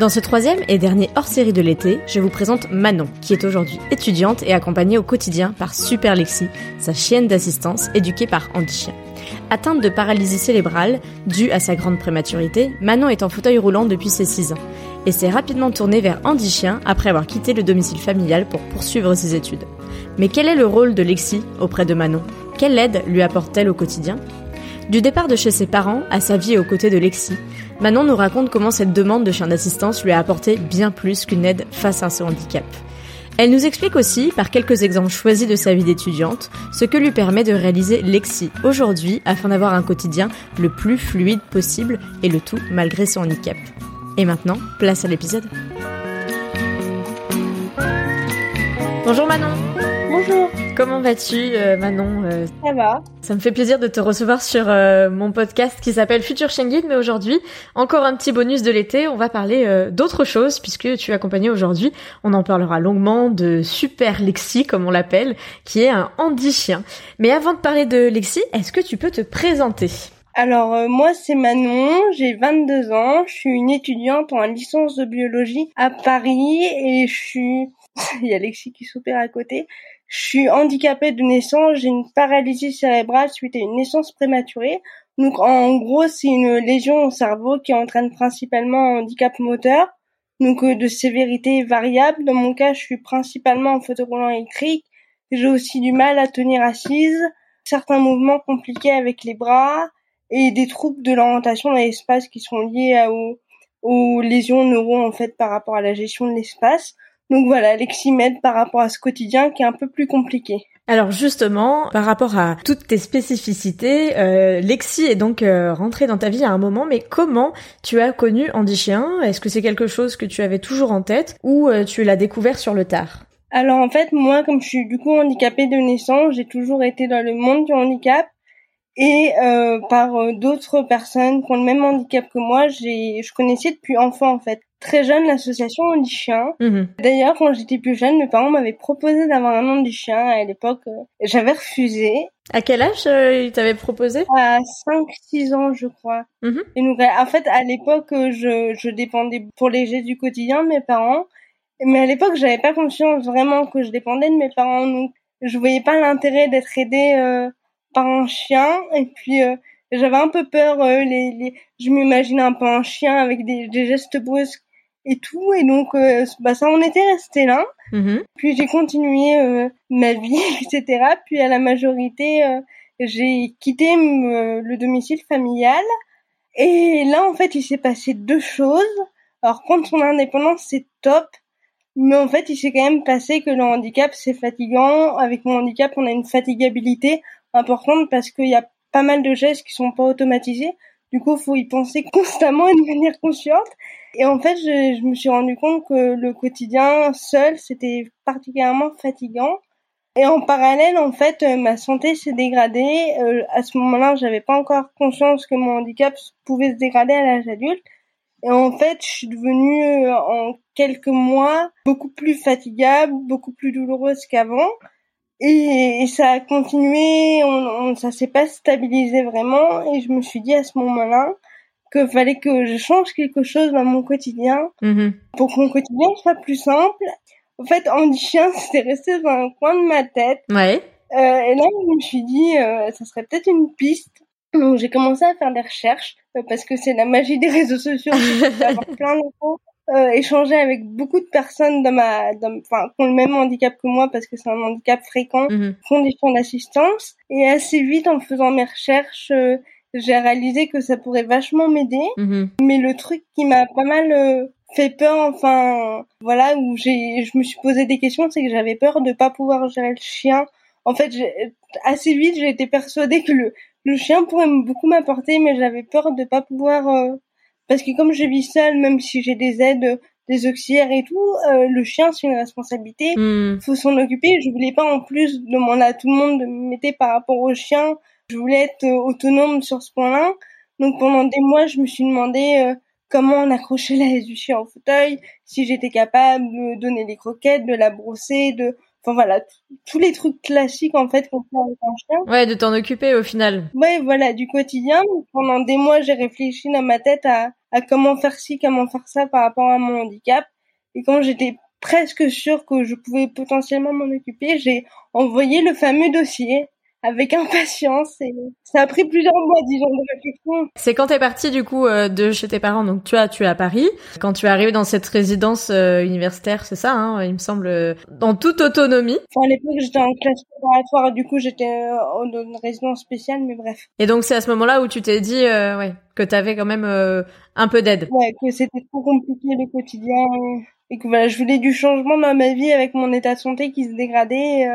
Dans ce troisième et dernier hors-série de l'été, je vous présente Manon, qui est aujourd'hui étudiante et accompagnée au quotidien par Super Lexi, sa chienne d'assistance éduquée par Andy Chien. Atteinte de paralysie cérébrale, due à sa grande prématurité, Manon est en fauteuil roulant depuis ses 6 ans et s'est rapidement tournée vers Andy Chien après avoir quitté le domicile familial pour poursuivre ses études. Mais quel est le rôle de Lexi auprès de Manon? Quelle aide lui apporte-t-elle au quotidien? Du départ de chez ses parents à sa vie aux côtés de Lexi, Manon nous raconte comment cette demande de chien d'assistance lui a apporté bien plus qu'une aide face à son handicap. Elle nous explique aussi, par quelques exemples choisis de sa vie d'étudiante, ce que lui permet de réaliser Lexi aujourd'hui afin d'avoir un quotidien le plus fluide possible et le tout malgré son handicap. Et maintenant, place à l'épisode. Bonjour Manon Comment vas-tu, euh, Manon euh, Ça va. Ça me fait plaisir de te recevoir sur euh, mon podcast qui s'appelle Future Guide, mais aujourd'hui, encore un petit bonus de l'été, on va parler d'autre chose, puisque tu es accompagné aujourd'hui, on en parlera longuement, de Super Lexi, comme on l'appelle, qui est un handi-chien. Mais avant de parler de Lexi, est-ce que tu peux te présenter? Alors moi c'est Manon, j'ai 22 ans, je suis une étudiante en licence de biologie à Paris et je suis il y a Lexi qui s'opère à côté. Je suis handicapée de naissance, j'ai une paralysie cérébrale suite à une naissance prématurée. Donc en gros, c'est une lésion au cerveau qui entraîne principalement un handicap moteur, donc euh, de sévérité variable. Dans mon cas, je suis principalement en fauteuil électrique. J'ai aussi du mal à tenir assise, certains mouvements compliqués avec les bras et des troubles de l'orientation dans l'espace qui sont liés aux, aux lésions neuro en fait par rapport à la gestion de l'espace. Donc voilà, Alexis m'aide par rapport à ce quotidien qui est un peu plus compliqué. Alors justement, par rapport à toutes tes spécificités, euh, Lexi est donc euh, rentrée dans ta vie à un moment, mais comment tu as connu Andy Chien? Est-ce que c'est quelque chose que tu avais toujours en tête ou euh, tu l'as découvert sur le tard? Alors en fait, moi, comme je suis du coup handicapée de naissance, j'ai toujours été dans le monde du handicap et euh, par d'autres personnes qui ont le même handicap que moi, j'ai je connaissais depuis enfant en fait très jeune l'association On chien. Mhm. D'ailleurs, quand j'étais plus jeune, mes parents m'avaient proposé d'avoir un nom du chien. À l'époque, euh, j'avais refusé. À quel âge euh, ils t'avaient proposé? À 5-6 ans, je crois. Mhm. Et donc, en fait, à l'époque, je, je dépendais pour les gestes du quotidien de mes parents. Mais à l'époque, j'avais pas conscience vraiment que je dépendais de mes parents. Donc, je voyais pas l'intérêt d'être aidée euh, par un chien. Et puis, j'avais un peu peur. les, les... Je m'imaginais un peu un chien avec des, des gestes brusques et tout. Et donc, euh, bah, ça en était resté là. Mm-hmm. Puis j'ai continué euh, ma vie, etc. Puis à la majorité, euh, j'ai quitté le domicile familial. Et là, en fait, il s'est passé deux choses. Alors, prendre son indépendance, c'est top. Mais en fait, il s'est quand même passé que le handicap, c'est fatigant. Avec mon handicap, on a une fatigabilité importante parce qu'il y a pas mal de gestes qui sont pas automatisés. Du coup, faut y penser constamment et de manière consciente. Et en fait, je, je me suis rendu compte que le quotidien seul, c'était particulièrement fatigant. Et en parallèle, en fait, euh, ma santé s'est dégradée. Euh, à ce moment-là, j'avais pas encore conscience que mon handicap pouvait se dégrader à l'âge adulte. Et en fait, je suis devenue euh, en quelques mois beaucoup plus fatigable, beaucoup plus douloureuse qu'avant. Et, ça a continué, on, ça s'est pas stabilisé vraiment. Et je me suis dit à ce moment-là, que fallait que je change quelque chose dans mon quotidien mm-hmm. pour que mon quotidien soit plus simple. En fait, Andy Chien, c'était resté dans un coin de ma tête. Ouais. Euh, et là, je me suis dit, euh, ça serait peut-être une piste. Donc, j'ai commencé à faire des recherches euh, parce que c'est la magie des réseaux sociaux, d'avoir plein d'infos échangé avec beaucoup de personnes dans ma, enfin, qui ont le même handicap que moi parce que c'est un handicap fréquent, mm font des fonds d'assistance. Et assez vite, en faisant mes recherches, euh, j'ai réalisé que ça pourrait vachement m'aider. Mhm. Mais le truc qui m'a pas mal euh, fait peur, enfin, voilà, où j'ai, je me suis posé des questions, c'est que j'avais peur de pas pouvoir gérer le chien. En fait, assez vite, j'ai été persuadée que le, le chien pourrait beaucoup m'apporter, mais j'avais peur de pas pouvoir, euh, parce que comme je vis seule, même si j'ai des aides, des auxiliaires et tout, euh, le chien c'est une responsabilité, hmm. faut s'en occuper. Je voulais pas en plus demander à tout le monde de m'aider par rapport au chien. Je voulais être euh, autonome sur ce point-là. Donc pendant des mois, je me suis demandé comment on accrochait la du chien au fauteuil, si j'étais capable de donner les croquettes, de la brosser, de enfin voilà tous les trucs classiques en fait qu'on fait avec un chien. Ouais de t'en occuper au final. Ouais voilà du quotidien. Pendant des mois j'ai réfléchi dans ma tête à, à comment faire ci comment faire ça par rapport à mon handicap. Et quand j'étais presque sûre que je pouvais potentiellement m'en occuper j'ai envoyé le fameux dossier avec impatience et ça a pris plusieurs mois disons de réflexion. C'est quand t'es partie du coup euh, de chez tes parents donc tu as tu es à Paris quand tu es arrivée dans cette résidence euh, universitaire c'est ça hein, il me semble euh, dans toute autonomie. Enfin à l'époque j'étais en classe préparatoire du coup j'étais dans une résidence spéciale mais bref. Et donc c'est à ce moment-là où tu t'es dit ouais que t'avais quand même un peu d'aide. Ouais que c'était trop compliqué le quotidien et que voilà je voulais du changement dans ma vie avec mon état de santé qui se dégradait.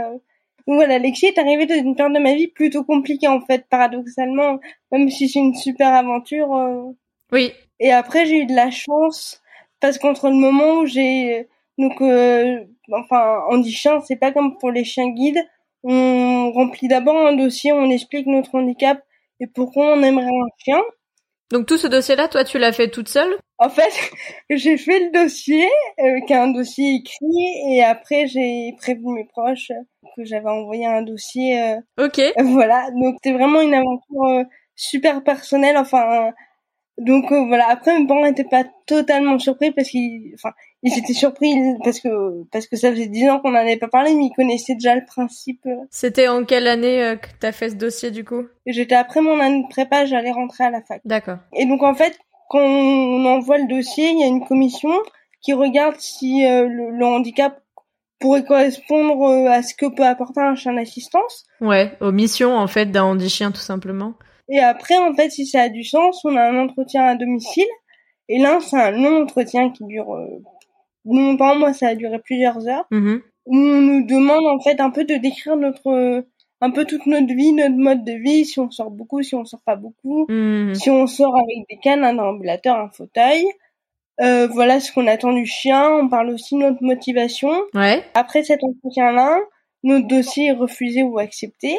Donc voilà, Lexi est arrivée dans une période de ma vie plutôt compliquée en fait, paradoxalement, même si c'est une super aventure. Euh. Oui. Et après j'ai eu de la chance parce qu'entre le moment où j'ai donc euh, enfin on dit chien, c'est pas comme pour les chiens guides. On remplit d'abord un dossier, on explique notre handicap et pourquoi on aimerait un chien. Donc tout ce dossier-là, toi, tu l'as fait toute seule? En fait, j'ai fait le dossier, euh, qui est un dossier écrit, et après j'ai prévenu mes proches que j'avais envoyé un dossier. Euh, ok. Voilà, donc c'était vraiment une aventure euh, super personnelle. Enfin, donc euh, voilà. Après, mes parents n'étaient pas totalement surpris parce qu'ils, enfin, ils étaient surpris parce que parce que ça faisait dix ans qu'on n'en avait pas parlé, mais ils connaissaient déjà le principe. C'était en quelle année que t'as fait ce dossier du coup? J'étais après mon année de prépa, j'allais rentrer à la fac. D'accord. Et donc en fait, quand on envoie le dossier, il y a une commission qui regarde si le, handicap pourrait correspondre à ce que peut apporter un chien d'assistance. Ouais, aux missions en fait d'un handi-chien tout simplement. Et après, en fait, si ça a du sens, on a un entretien à domicile. Et là, c'est un long entretien qui dure euh, longtemps. Moi, ça a duré plusieurs heures. Mm-hmm. Où on nous demande en fait un peu de décrire notre, un peu toute notre vie, notre mode de vie, si on sort beaucoup, si on sort pas beaucoup, mm-hmm. si on sort avec des cannes, un ambulateur, un fauteuil. Euh, voilà ce qu'on attend du chien. On parle aussi de notre motivation. Ouais. Après cet entretien-là, notre dossier est refusé ou accepté.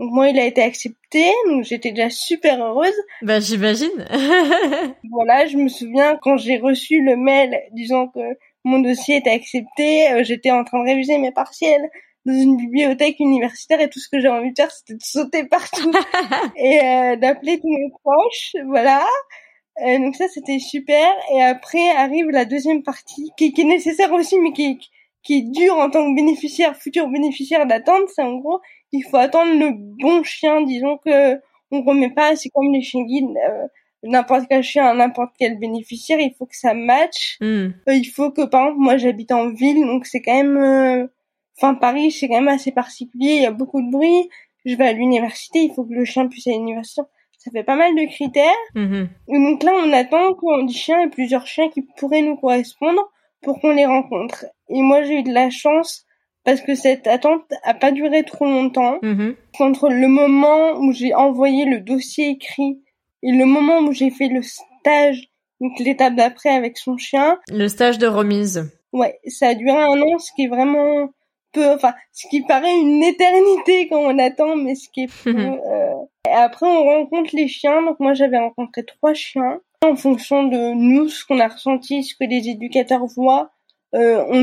Donc moi, il a été accepté, donc j'étais déjà super heureuse. Bah j'imagine. voilà, je me souviens quand j'ai reçu le mail disant que mon dossier était accepté, euh, j'étais en train de réviser mes partiels dans une bibliothèque universitaire et tout ce que j'ai envie de faire, c'était de sauter partout et euh, d'appeler tous mes proches, voilà. Euh, donc ça, c'était super. Et après arrive la deuxième partie, qui, qui est nécessaire aussi, mais qui, qui est dure en tant que bénéficiaire, futur bénéficiaire d'attendre. C'est en gros, il faut attendre le bon chien. Disons que on remet pas, c'est comme les chiens guides. Euh, n'importe quel chien n'importe quel bénéficiaire, il faut que ça matche. Hmm. Euh, il faut que, par exemple, moi j'habite en ville, donc c'est quand même... Enfin, Paris, c'est quand même assez particulier, il y a beaucoup de bruit. Je vais à l'université, il faut que le chien puisse aller à l'université ça fait pas mal de critères. Mm-hmm. donc là, on attend qu'on dit chien et plusieurs chiens qui pourraient nous correspondre pour qu'on les rencontre. Et moi, j'ai eu de la chance parce que cette attente a pas duré trop longtemps. Mm-hmm. Entre le moment où j'ai envoyé le dossier écrit et le moment où j'ai fait le stage, donc l'étape d'après avec son chien. Le stage de remise. Ouais, ça a duré un an, ce qui est vraiment peu, enfin, ce qui paraît une éternité quand on attend, mais ce qui est peu. Euh, et après, on rencontre les chiens. Donc moi, j'avais rencontré trois chiens. En fonction de nous, ce qu'on a ressenti, ce que les éducateurs voient, euh, on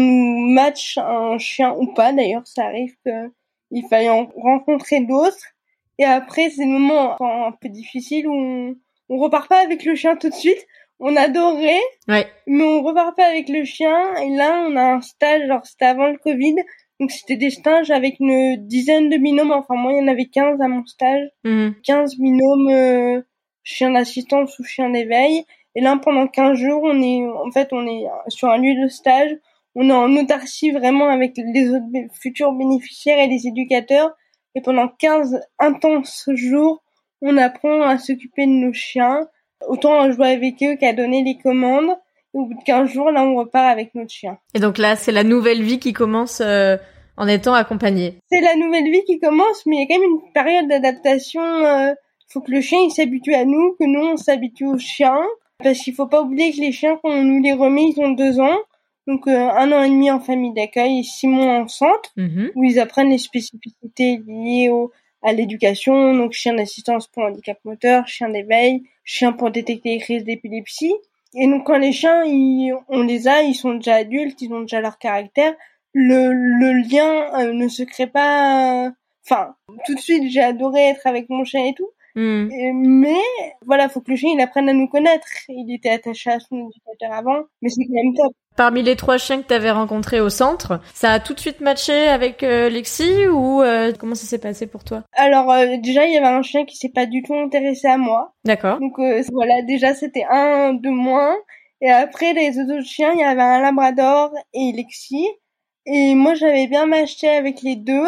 match un chien ou pas. D'ailleurs, ça arrive qu'il faille en rencontrer d'autres. Et après, c'est le moment un peu difficile où on, on repart pas avec le chien tout de suite. On adorait, ouais. mais on repart pas avec le chien. Et là, on a un stage, genre c'était avant le Covid, donc c'était des stages avec une dizaine de binômes. Enfin moi il y en avait 15 à mon stage. 15 mhm. binômes euh, chien d'assistance ou chien d'éveil. Et là, pendant 15 jours, on est, en fait, on est sur un lieu de stage. On est en autarcie vraiment avec les autres futurs bénéficiaires et les éducateurs. Et pendant 15 intenses jours, on apprend à s'occuper de nos chiens. Autant à jouer avec eux qu'à donner les commandes. Et au bout de 15 jours, là, on repart avec notre chien. Et donc là, c'est la nouvelle vie qui commence euh, en étant accompagné. C'est la nouvelle vie qui commence, mais il y a quand même une période d'adaptation. Euh, faut que le chien il s'habitue à nous, que nous on s'habitue au chien. Parce qu'il faut pas oublier que les chiens, quand on nous les remet, ils ont deux ans. Donc euh, un an et demi en famille d'accueil et six mois en centre, mhm. où ils apprennent les spécificités liées au, à l'éducation, donc chien d'assistance pour handicap moteur, chien d'éveil, chien pour détecter les crises d'épilepsie. Et donc quand les chiens, ils, on les a, ils sont déjà adultes, ils ont déjà leur caractère, le, le lien euh, ne se crée pas. Enfin, tout de suite, j'ai adoré être avec mon chien et tout, Hmm. Mais voilà, faut que le chien il apprenne à nous connaître. Il était attaché à son éducateur avant, mais c'est quand même top. Parmi les trois chiens que tu avais rencontrés au centre, ça a tout de suite matché avec euh, Lexi ou euh, comment ça s'est passé pour toi? Alors euh, déjà il y avait un chien qui s'est pas du tout intéressé à moi. D'accord. Donc voilà, déjà c'était un de moins. Et après les autres chiens, il y avait un Labrador et Lexi. Et moi j'avais bien matché avec les deux.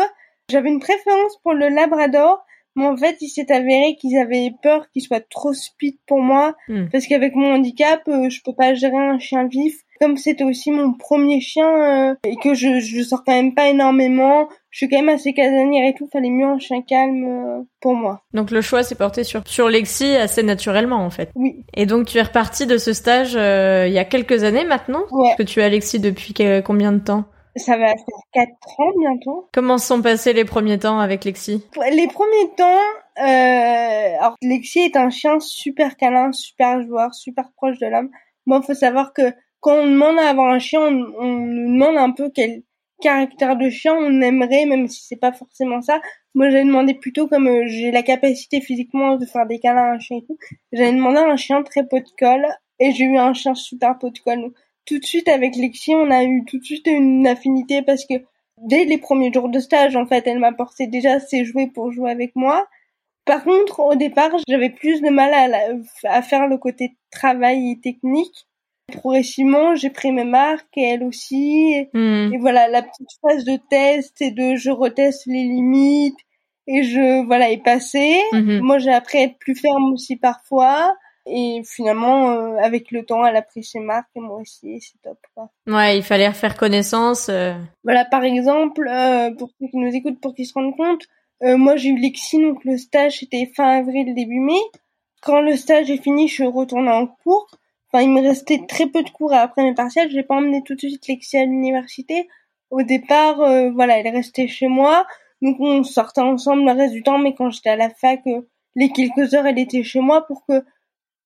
J'avais une préférence pour le Labrador en fait, il s'est avéré qu'ils avaient peur qu'il soit trop speed pour moi, hmm. parce qu'avec mon handicap, euh, je peux pas gérer un chien vif. Comme c'était aussi mon premier chien euh, et que je, je sors quand même pas énormément, je suis quand même assez casanière et tout, fallait mieux un chien calme euh, pour moi. Donc le choix s'est porté sur sur Lexi assez naturellement en fait. Oui. Et donc tu es reparti de ce stage il y a quelques années maintenant? Ouais. que tu as Lexi depuis combien de temps? Ça va faire 4 ans bientôt. Comment sont passés les premiers temps avec Lexi? Les premiers temps, euh, alors Lexi est un chien super câlin, super joueur, super proche de l'homme. Moi, faut savoir que quand on demande à avoir un chien, on, on nous demande un peu quel caractère de chien on aimerait, même si c'est pas forcément ça. Moi, j'ai demandé plutôt comme euh, j'ai la capacité physiquement de faire des câlins à un chien et tout. J'avais demandé un chien très pot de colle et j'ai eu un chien super pot de colle tout de suite avec Lexi, on a eu tout de suite une affinité parce que dès les premiers jours de stage, en fait, elle m'apportait déjà ses jouets pour jouer avec moi. Par contre, au départ, j'avais plus de mal à, à, faire le côté travail et technique. Progressivement, j'ai pris mes marques et elle aussi. Hmm. Et, voilà, la petite phase de test et de je reteste les limites et je voilà est passée. Mhm. Moi, j'ai appris à être plus ferme aussi parfois. Et finalement, euh, avec le temps, elle a pris ses marques et moi aussi, c'est top. Quoi. Ouais, il fallait refaire connaissance. Euh. Voilà, par exemple, euh, pour ceux qui nous écoutent, pour qu'ils se rendent compte, moi j'ai eu Lexi, donc le stage c'était fin avril, début mai. Quand le stage est fini, je suis retournée en cours. Enfin, il me restait très peu de cours après mes partiels. J'ai pas emmené tout de suite Lexi à l'université. Au départ, voilà, elle est restée chez moi. Donc on sortait ensemble le reste du temps, mais quand j'étais à la fac, les quelques heures, elle était chez moi pour que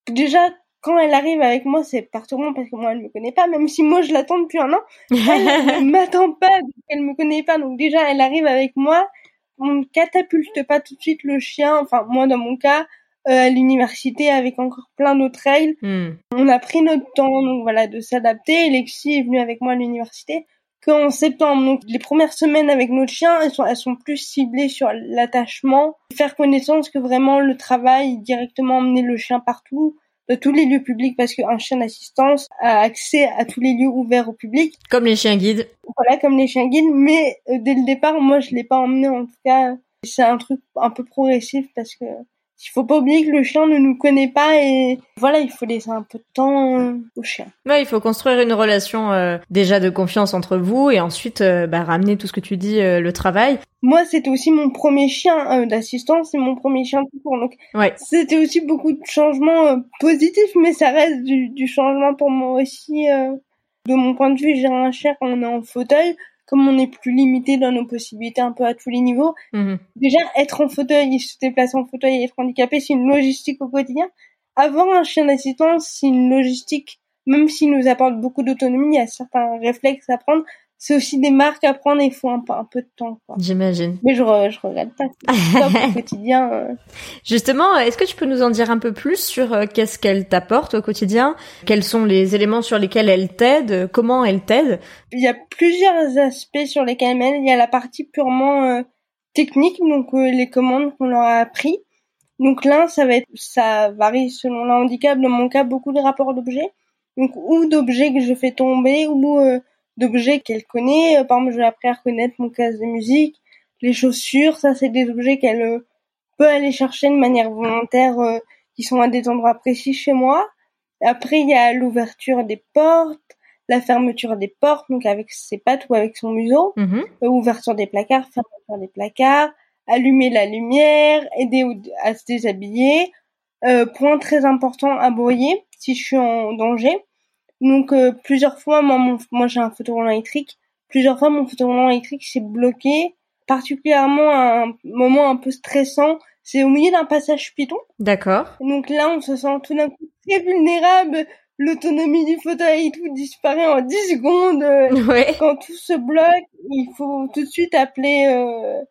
déjà quand elle arrive avec moi, c'est perturbant parce que moi, elle me connaît pas, même si moi, je l'attends depuis un an. Elle ne m'attend pas, elle me connaît pas. Donc déjà, elle arrive avec moi. On ne catapulte pas tout de suite le chien, enfin, moi, dans mon cas, euh, à l'université avec encore plein d'autres règles. Hmm. On a pris notre temps, donc voilà, de s'adapter. Lexi est venue avec moi à l'université qu'en septembre. Donc les premières semaines avec notre chien, elles sont, elles sont plus ciblées sur l'attachement, faire connaissance que vraiment le travail, directement emmener le chien partout, de tous les lieux publics parce qu'un chien d'assistance a accès à tous les lieux ouverts au public. Comme les chiens guides. Voilà, comme les chiens guides. Mais euh, dès le départ, moi, je l'ai pas emmené. En tout cas, c'est un truc un peu progressif parce que il faut pas oublier que le chien ne nous connaît pas et voilà, il faut laisser un peu de temps euh, au chien. Ouais, il faut construire une relation euh, déjà de confiance entre vous et ensuite euh, bah, ramener tout ce que tu dis, le travail. Moi, c'était aussi mon premier chien d'assistance et mon premier chien tout court. Donc, ouais. c'était aussi beaucoup de changements positifs, mais ça reste du, du changement pour moi aussi. de mon point de vue, j'ai un chien on est en fauteuil comme on est plus limité dans nos possibilités un peu à tous les niveaux, mhm. déjà être en fauteuil, se déplacer en fauteuil et être handicapé, c'est une logistique au quotidien. Avoir un chien d'assistance, c'est une logistique, même s'il nous apporte beaucoup d'autonomie, il y a certains réflexes à prendre, c'est aussi des marques à prendre et il faut un peu, un peu de temps. J'imagine. Mais je, je regrette pas. C'est au quotidien. Euh. Justement, est-ce que tu peux nous en dire un peu plus sur euh, qu'est-ce qu'elle t'apporte au quotidien? Quels sont les éléments sur lesquels elle t'aide? Comment elle t'aide? Il y a plusieurs aspects sur lesquels elle m'aide. Il y a la partie purement euh, technique, donc les commandes qu'on leur a appris. Donc l'un, ça va être, ça varie selon le handicap. Dans mon cas, beaucoup de rapports d'objets. Donc ou d'objets que je fais tomber, ou euh, d'objets qu'elle connaît. Euh, par exemple, je vais appris à reconnaître mon casque de musique, les chaussures. Ça, c'est des objets qu'elle euh, peut aller chercher de manière volontaire, qui sont à des endroits précis chez moi. Après, il y a l'ouverture des portes, la fermeture des portes, donc avec ses pattes ou avec son museau, mm-hmm. ouverture des placards, fermeture des placards, allumer la lumière, aider à se déshabiller. Euh, point très important, aboyer si je suis en danger. Donc euh, plusieurs fois, moi, moi j'ai un fauteuil roulant électrique. Plusieurs fois, mon fauteuil roulant électrique s'est bloqué. Particulièrement à un moment un peu stressant, c'est au milieu d'un passage piton. D'accord. Donc là, on se sent tout d'un coup très vulnérable. L'autonomie du fauteuil et tout disparaît en 10 secondes. Ouais. Quand tout se bloque, il faut tout de suite appeler euh,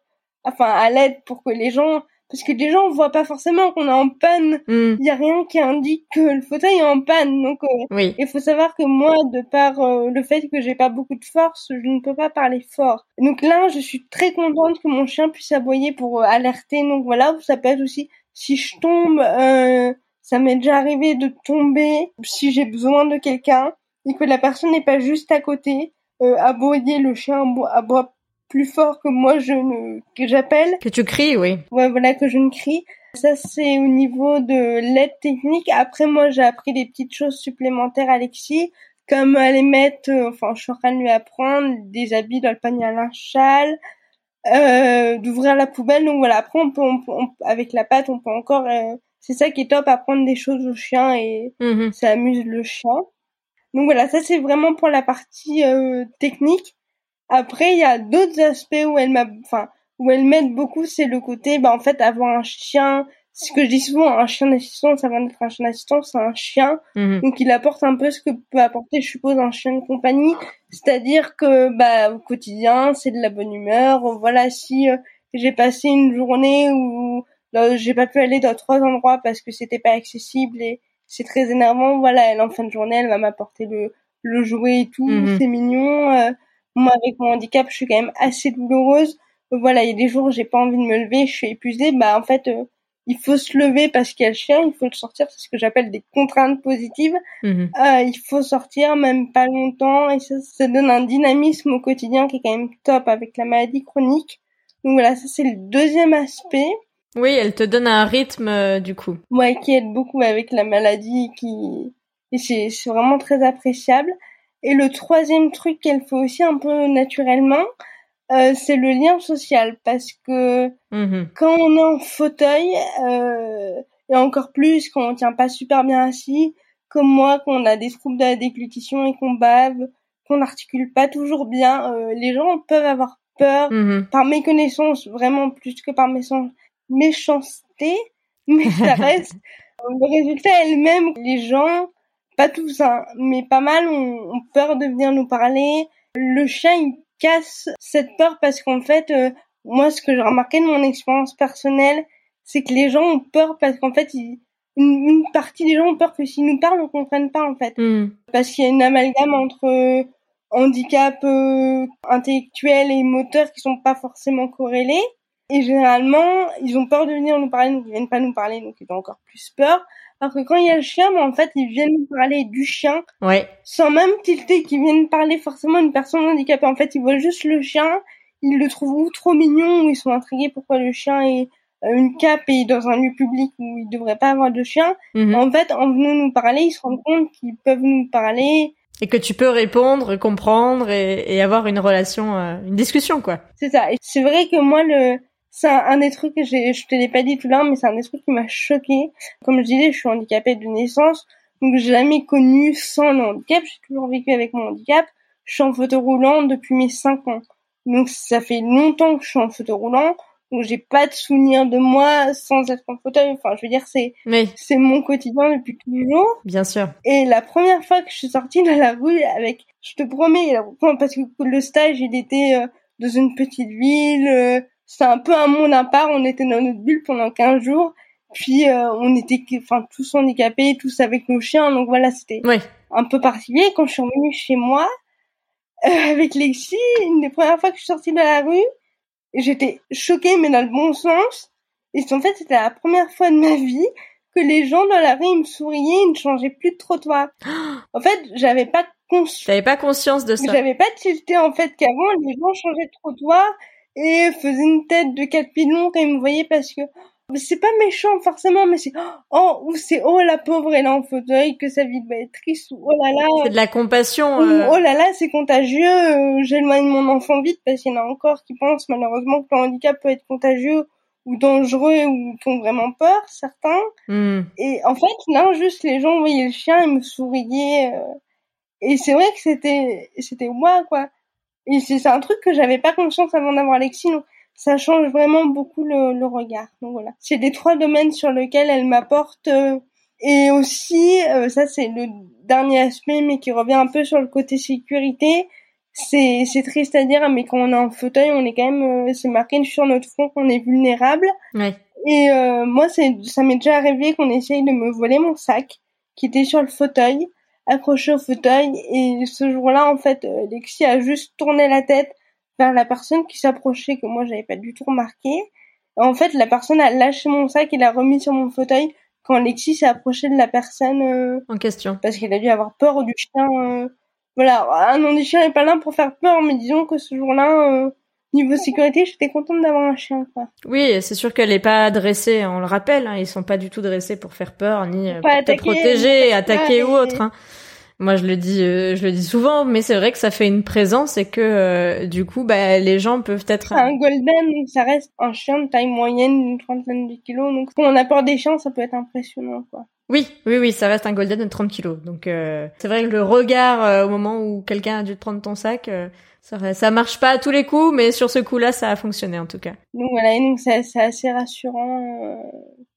enfin à l'aide pour que les gens parce que les gens voient pas forcément qu'on est en panne. Hmm. Il y a rien qui indique que le fauteuil est en panne. Donc euh, il faut savoir que moi, de par euh, le fait que j'ai pas beaucoup de force, je ne peux pas parler fort. Donc là, je suis très contente que mon chien puisse aboyer pour euh, alerter. Donc voilà, ça peut être aussi si je tombe, ça m'est déjà arrivé de tomber si j'ai besoin de quelqu'un et que la personne n'est pas juste à côté. aboyer, le chien aboie plus fort que moi je ne que j'appelle. Que tu cries, oui. Ouais, voilà que je ne crie. Ça c'est au niveau de l'aide technique. Après moi j'ai appris des petites choses supplémentaires à Alexis, comme aller mettre, euh, enfin je suis en train de lui apprendre des habits dans le panier à linge euh, d'ouvrir la poubelle. Donc voilà. Après on peut, avec la patte on peut encore. Euh, c'est ça qui est top, apprendre des choses au chien et mm-hmm. ça amuse le chien. Donc voilà, ça c'est vraiment pour la partie euh, technique. Après, il y a d'autres aspects où elle m'a, enfin, où elle m'aide beaucoup, c'est le côté, bah, en fait, avoir un chien, ce que je dis souvent, un chien d'assistance avant d'être un chien d'assistance, c'est un chien. Mhm. Donc, il apporte un peu ce que peut apporter, je suppose, un chien de compagnie. C'est-à-dire que, bah, au quotidien, c'est de la bonne humeur. Voilà, si euh, j'ai passé une journée où euh, j'ai pas pu aller dans trois endroits parce que c'était pas accessible et c'est très énervant, voilà, elle, en fin de journée, elle va m'apporter le, le jouet et tout, mhm. c'est mignon. Euh, moi, avec mon handicap, je suis quand même assez douloureuse. Voilà, il y a des jours où j'ai pas envie de me lever, je suis épuisée. Bah, en fait, euh, il faut se lever parce qu'il y a le chien, il faut le sortir, c'est ce que j'appelle des contraintes positives. Mhm. Euh, il faut sortir, même pas longtemps, et ça, ça donne un dynamisme au quotidien qui est quand même top avec la maladie chronique. Donc voilà, ça c'est le deuxième aspect. Oui, elle te donne un rythme euh, du coup. Ouais, qui aide beaucoup avec la maladie, qui et c'est vraiment très appréciable. Et le troisième truc qu'elle fait aussi un peu naturellement, euh, c'est le lien social parce que mm-hmm. quand on est en fauteuil euh, et encore plus quand on tient pas super bien assis, comme moi, qu'on a des troubles de la déglutition et qu'on bave, qu'on n'articule pas toujours bien, euh, les gens peuvent avoir peur mm-hmm. par méconnaissance, vraiment plus que par méchanceté, mais ça reste le résultat elle-même. Les gens pas tous, hein, mais pas mal ont, peur de venir nous parler. Le chien, il casse cette peur parce qu'en fait, euh, moi, ce que j'ai remarqué de mon expérience personnelle, c'est que les gens ont peur parce qu'en fait, une, partie des gens ont peur que s'ils nous parlent, on comprenne pas en fait, hmm. parce qu'il y a une amalgame entre euh, handicap euh, intellectuel et moteur qui sont pas forcément corrélés. Et généralement, ils ont peur de venir nous parler, donc ils viennent pas nous parler, donc ils ont encore plus peur. Alors que quand il y a le chien, en fait, ils viennent parler du chien. Ouais. Sans même tilter qu'ils viennent parler forcément d'une personne handicapée. En fait, ils voient juste le chien, ils le trouvent trop mignon, ou ils sont intrigués pourquoi le chien est euh, une cape et dans un lieu public où il devrait pas avoir de chien. Mhm. En fait, en venant nous parler, ils se rendent compte qu'ils peuvent nous parler. Et que tu peux répondre, comprendre et, avoir une relation, euh, une discussion, quoi. C'est ça. Et c'est vrai que moi, le, c'est un, des trucs que j'ai, je te l'ai pas dit tout là, mais c'est un des trucs qui m'a choqué. Comme je disais, je suis handicapée de naissance, donc j'ai jamais connu sans le handicap. J'ai toujours vécu avec mon handicap. Je suis en fauteuil roulant depuis mes 5 ans. Donc ça fait longtemps que je suis en fauteuil roulant. Donc j'ai pas de souvenir de moi sans être en fauteuil. Enfin, je veux dire, c'est c'est mon quotidien depuis toujours. Bien sûr. Et la première fois que je suis sortie de la rue avec, je te promets, parce que le stage il était euh, dans une petite ville. C'est un peu un monde à part. On était dans notre bulle pendant 15 jours. Puis euh, on était enfin tous handicapés, tous avec nos chiens. Donc voilà, c'était un peu particulier. Quand je suis revenue chez moi euh, avec Lexi, une des premières fois que je suis sortie de la rue, j'étais choquée mais dans le bon sens. Et en fait, c'était la première fois de ma vie que les gens dans la rue ils me souriaient, ils ne changeaient plus de trottoir. En fait, j'avais pas conscience. J'avais pas conscience de ça. J'avais pas tilté en fait qu'avant les gens changeaient de trottoir et faisaient une tête de quatre pilons quand ils me voyaient parce que c'est pas méchant forcément, mais c'est oh ou c'est oh la pauvre elle est en fauteuil que sa vie va être triste ou oh là là. C'est de la compassion. Euh. oh là là c'est contagieux. Euh, j'éloigne mon enfant vite parce qu'il y en a encore qui pensent malheureusement que le handicap peut être contagieux ou dangereux ou font vraiment peur certains. Hmm. Et en fait là juste les gens voyaient le chien et me souriaient. Euh. et c'est vrai que c'était c'était moi quoi. Et c'est un truc que j'avais pas conscience avant d'avoir Alexis. Donc ça change vraiment beaucoup le, le regard. Donc voilà, c'est les trois domaines sur lesquels elle m'apporte. Euh, et aussi, euh, ça c'est le dernier aspect, mais qui revient un peu sur le côté sécurité. C'est c'est triste à dire, mais quand on est en fauteuil, on est quand même, euh, c'est marqué sur notre front qu'on est vulnérable. Ouais. Et moi, c'est ça m'est déjà arrivé qu'on essaye de me voler mon sac qui était sur le fauteuil, accroché au fauteuil. Et ce jour-là, en fait, Lexi a juste tourné la tête vers la personne qui s'approchait que moi j'avais pas du tout remarqué. En fait, la personne a lâché mon sac et l'a remis sur mon fauteuil quand Alexis s'est approché de la personne euh, en question. Parce qu'il a dû avoir peur du chien. Euh, voilà, un nom du chien n'est pas là pour faire peur, mais disons que ce jour-là, euh, niveau sécurité, j'étais contente d'avoir un chien. Quoi. Oui, c'est sûr qu'elle est pas dressée, on le rappelle, hein, ils sont pas du tout dressés pour faire peur ni pour te protéger, attaquer ou autre. Hein. Moi, je le dis, euh, je le dis souvent, mais c'est vrai que ça fait une présence et que euh, du coup, bah, les gens peuvent être. Un golden, ça reste un chien de taille moyenne, d'une trentaine de kilos. Donc, quand on a peur des chiens, ça peut être impressionnant, quoi. Oui, oui, oui, ça reste un golden de 30 kilos. Donc, euh, c'est vrai que le regard au moment où quelqu'un a dû te prendre ton sac, ça, ça marche pas à tous les coups, mais sur ce coup-là, ça a fonctionné en tout cas. Donc voilà, et donc c'est assez rassurant.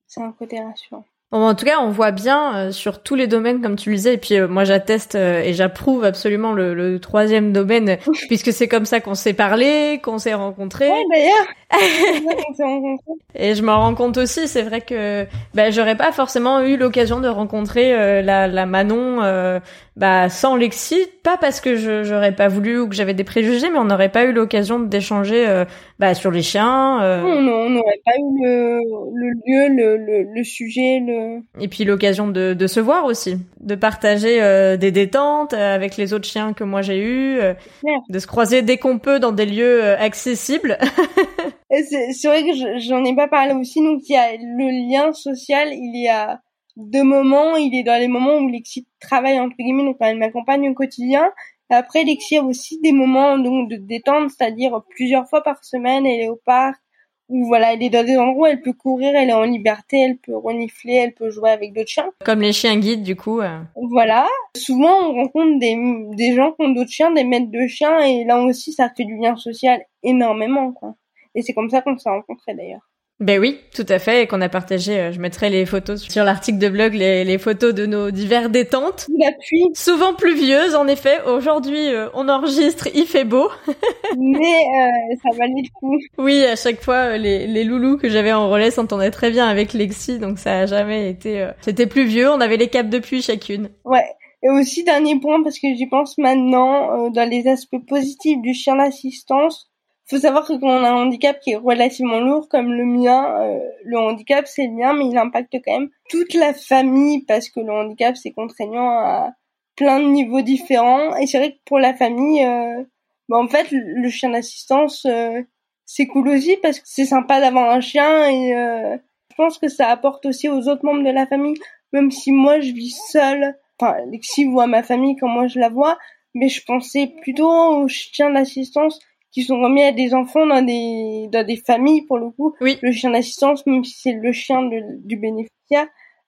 c'est un côté rassurant en tout cas, on voit bien euh, sur tous les domaines, comme tu le disais, et puis euh, moi j'atteste euh, et j'approuve absolument le, le, troisième domaine, puisque c'est comme ça qu'on s'est parlé, qu'on s'est rencontrés. Oui, d'ailleurs. et je m'en rends compte aussi, c'est vrai que bah, j'aurais pas forcément eu l'occasion de rencontrer la, la Manon bah sans Lexi, pas parce que je j'aurais pas voulu ou que j'avais des préjugés, mais on n'aurait pas eu l'occasion d'échanger euh, bah, sur les chiens. Euh... Non, on n'aurait pas eu le, le lieu, le, le, le, sujet, le. Et puis l'occasion de, de se voir aussi, de partager euh, des détentes euh, avec les autres chiens que moi j'ai eu, de se croiser dès qu'on peut dans des lieux accessibles. c'est vrai que j'en ai pas parlé aussi, donc il y a le lien social, il y a deux moments. Il est dans les moments où Lexi travaille entre guillemets, donc elle m'accompagne au quotidien. Après, Lexi a aussi des moments donc de détente, c'est-à-dire plusieurs fois par semaine, elle est au parc, où voilà, elle est dans des endroits où elle peut courir, elle est en liberté, elle peut renifler, elle peut jouer avec d'autres chiens. Comme les chiens guides, du coup. Euh. Voilà. Souvent, on rencontre des, des gens qui ont d'autres chiens, des maîtres de chiens, et là aussi, ça fait du lien social énormément, quoi. Et c'est comme ça qu'on s'est rencontrés, d'ailleurs. Ben oui, tout à fait, et qu'on a partagé, euh, je mettrai les photos sur l'article de blog, les, les, photos de nos divers détentes. La pluie. Souvent pluvieuses, en effet. Aujourd'hui, euh, on enregistre, il fait beau. Mais euh, ça valait le coup. Oui, à chaque fois, les, les loulous que j'avais en relais s'entendaient très bien avec Lexi, donc ça a jamais été... C'était pluvieux, on avait les capes de pluie chacune. Ouais. Et aussi, dernier point, parce que j'y pense maintenant, dans les aspects positifs du chien d'assistance, faut savoir que quand on a un handicap qui est relativement lourd comme le mien, euh, le handicap c'est le mien, mais il impacte quand même toute la famille parce que le handicap c'est contraignant à plein de niveaux différents. Et c'est vrai que pour la famille, euh, bah, en fait le chien d'assistance euh, c'est cool aussi parce que c'est sympa d'avoir un chien et je pense que ça apporte aussi aux autres membres de la famille, même si moi je vis seule. Enfin, Lexi voit ma famille comme moi je la vois, mais je pensais plutôt au chien d'assistance qui sont remis à des enfants dans des dans des familles pour le coup. Oui. Le chien d'assistance, même si c'est le chien du bénéficiaire,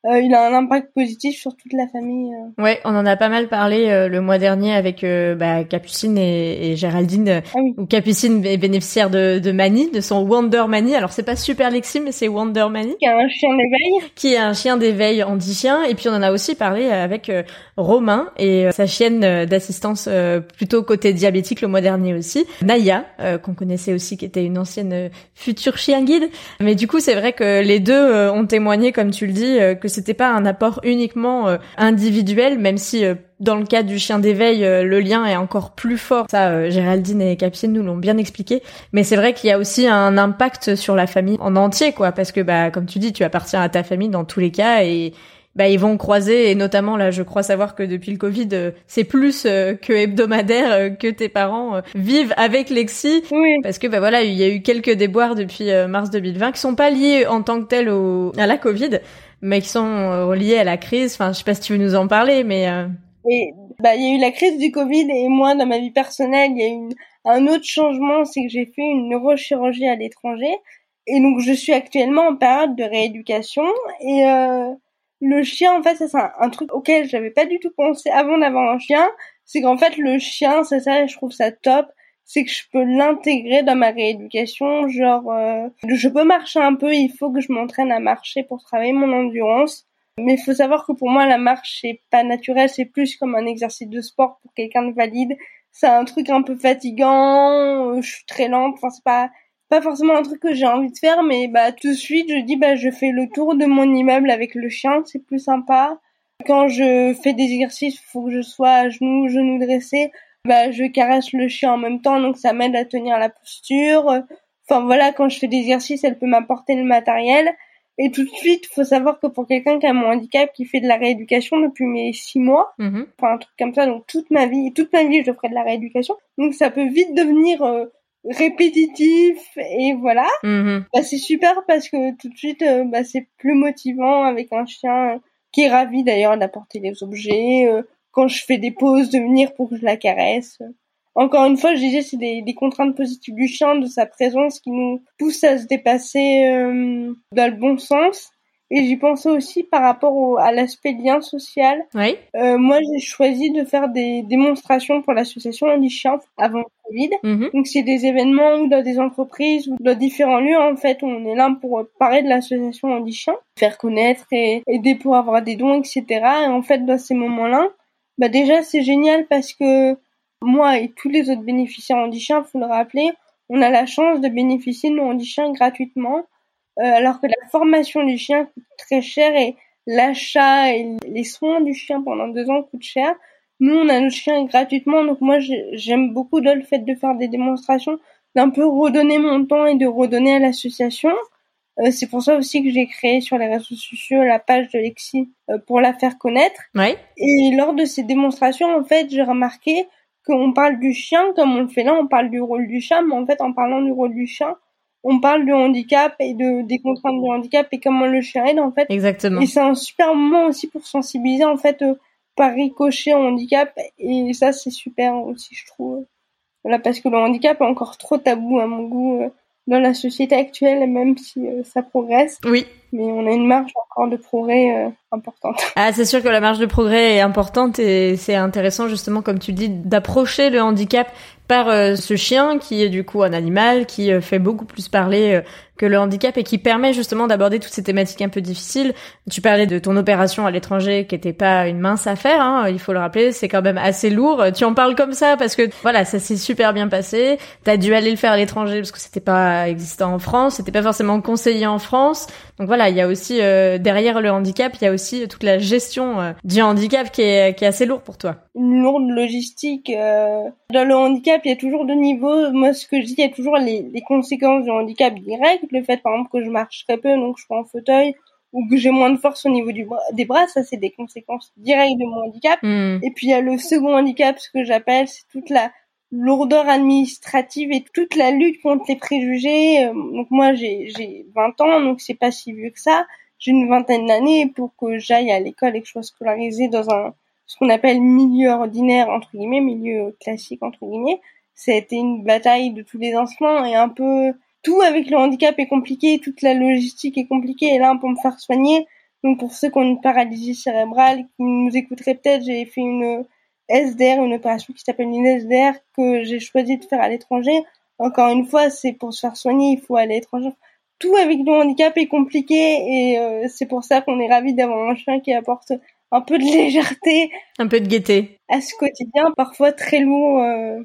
euh, il a un impact positif sur toute la famille. Euh. Ouais, on en a pas mal parlé euh, le mois dernier avec bah, Capucine et, et Géraldine. Ah oui. Où Capucine est bénéficiaire de, de Mani, de son Wonder Mani. Alors c'est pas super Lexi, mais c'est Wonder Mani. Qui est un chien d'éveil. Qui est un chien d'éveil handi-chien. Et puis on en a aussi parlé avec Romain et sa chienne d'assistance plutôt côté diabétique le mois dernier aussi. Naya, qu'on connaissait aussi, qui était une ancienne future chien guide. Mais du coup c'est vrai que les deux ont témoigné, comme tu le dis, que c'était pas un apport uniquement individuel, même si dans le cas du chien d'éveil, le lien est encore plus fort. Ça, Géraldine et Capucine nous l'ont bien expliqué. Mais c'est vrai qu'il y a aussi un impact sur la famille en entier, quoi, parce que bah comme tu dis, tu appartiens à ta famille dans tous les cas et bah, ils vont croiser et notamment là je crois savoir que depuis le Covid euh, c'est plus euh, que hebdomadaire euh, que tes parents vivent avec Lexi. Oui. parce que bah voilà il y a eu quelques déboires depuis mars 2020 qui sont pas liés en tant que tels au à la Covid mais qui sont liés à la crise. Enfin je sais pas si tu veux nous en parler mais et bah il y a eu la crise du Covid et moi dans ma vie personnelle il y a eu un autre changement c'est que j'ai fait une neurochirurgie à l'étranger. Et donc je suis actuellement en période de rééducation et euh, le chien, en fait, ça c'est un, truc auquel j'avais pas du tout pensé avant d'avoir un chien. C'est qu'en fait, le chien, c'est ça, je trouve ça top. C'est que je peux l'intégrer dans ma rééducation. Genre, euh, je peux marcher un peu. Il faut que je m'entraîne à marcher pour travailler mon endurance. Mais il faut savoir que pour moi, la marche, c'est pas naturel. C'est plus comme un exercice de sport pour quelqu'un de valide. C'est un truc un peu fatigant. Euh, je suis très lente. Enfin, c'est pas pas forcément un truc que j'ai envie de faire, mais bah tout de suite je dis bah je fais le tour de mon immeuble avec le chien, c'est plus sympa. Quand je fais des exercices, faut que je sois à genoux, genoux dressés. Bah je caresse le chien en même temps, donc ça m'aide à tenir la posture. Enfin voilà, quand je fais des exercices, elle peut m'apporter le matériel. Et tout de suite, faut savoir que pour quelqu'un qui a mon handicap, qui fait de la rééducation depuis mes six mois, mm-hmm. enfin un truc comme ça, donc toute ma vie, toute ma vie, je ferai de la rééducation. Donc ça peut vite devenir euh, répétitif et voilà. Mhm. bah, c'est super parce que tout de suite euh, bah, c'est plus motivant avec un chien qui est ravi d'ailleurs d'apporter des objets euh, quand je fais des pauses de venir pour que je la caresse. Encore une fois je disais c'est des, des, contraintes positives du chien de sa présence qui nous poussent à se dépasser euh, dans le bon sens et j'y pensais aussi par rapport à l'aspect lien social. Oui. Euh, moi, j'ai choisi de faire des démonstrations pour l'association Chien avant le Covid. Mhm. Donc, c'est des événements ou dans des entreprises ou dans différents lieux. En fait, on est là pour parler de l'association Chien, faire connaître et aider pour avoir des dons, etc. Et en fait, dans ces moments-là, bah déjà, c'est génial parce que moi et tous les autres bénéficiaires il faut le rappeler, on a la chance de bénéficier de nos chiens gratuitement alors que la formation du chien coûte très cher et l'achat et les soins du chien pendant deux ans coûtent cher. Nous, on a nos chiens gratuitement, donc moi, j'aime beaucoup le fait de faire des démonstrations, d'un peu redonner mon temps et de redonner à l'association. Euh, c'est pour ça aussi que j'ai créé sur les réseaux sociaux la page de Lexi euh, pour la faire connaître. Et lors de ces démonstrations, en fait, j'ai remarqué qu'on parle du chien comme on le fait là, on parle du rôle du chat, mais en fait, en parlant du rôle du chien, on parle du handicap et de des contraintes du handicap et comment le chien aide en fait. Exactement. Et c'est un super moment aussi pour sensibiliser en fait euh, par ricochet au handicap et ça c'est super aussi je trouve. Voilà parce que le handicap est encore trop tabou à mon goût euh, dans la société actuelle même si euh, ça progresse. Oui. Mais on a une marge encore de progrès importante. Ah c'est sûr que la marge de progrès est importante et c'est intéressant justement comme tu dis d'approcher le handicap par euh, ce chien qui est du coup un animal qui euh, fait beaucoup plus parler euh, que le handicap et qui permet justement d'aborder toutes ces thématiques un peu difficiles. Tu parlais de ton opération à l'étranger qui était pas une mince affaire, hein, il faut le rappeler, c'est quand même assez lourd. Tu en parles comme ça parce que voilà, ça s'est super bien passé. T'as dû aller le faire à l'étranger parce que c'était pas existant en France, c'était pas forcément conseillé en France. Donc voilà, il y a aussi euh, derrière le handicap, il y a aussi toute la gestion euh, du handicap qui est, qui est assez lourd pour toi. Une lourde logistique. Euh, dans le handicap, il y a toujours deux niveaux. Moi, ce que je dis, il y a toujours les, les conséquences du handicap direct. Le fait, par exemple, que je marche très peu, donc je suis en fauteuil, ou que j'ai moins de force au niveau du des bras, ça c'est des conséquences directes de mon handicap. Hmm. Et puis il y a le second handicap, ce que j'appelle, c'est toute la lourdeur administrative et toute la lutte contre les préjugés. Euh, donc moi j'ai j'ai 20 ans, donc c'est pas si vieux que ça. J'ai une vingtaine d'années pour que j'aille à l'école et que je sois scolarisée dans un ce qu'on appelle milieu ordinaire entre guillemets, milieu classique entre guillemets. Ça a été une bataille de tous les instants et un peu tout avec le handicap est compliqué, toute la logistique est compliquée et là pour me faire soigner. Donc pour ceux qui ont une paralysie cérébrale qui nous écouteraient peut-être, j'ai fait une SDR, une opération qui s'appelle une SDR que j'ai choisi de faire à l'étranger. Encore une fois, c'est pour se faire soigner, il faut aller à l'étranger. Tout avec le handicap est compliqué et euh, c'est pour ça qu'on est ravi d'avoir un chien qui apporte un peu de légèreté, un peu de gaieté à ce quotidien, parfois très lourd. Euh,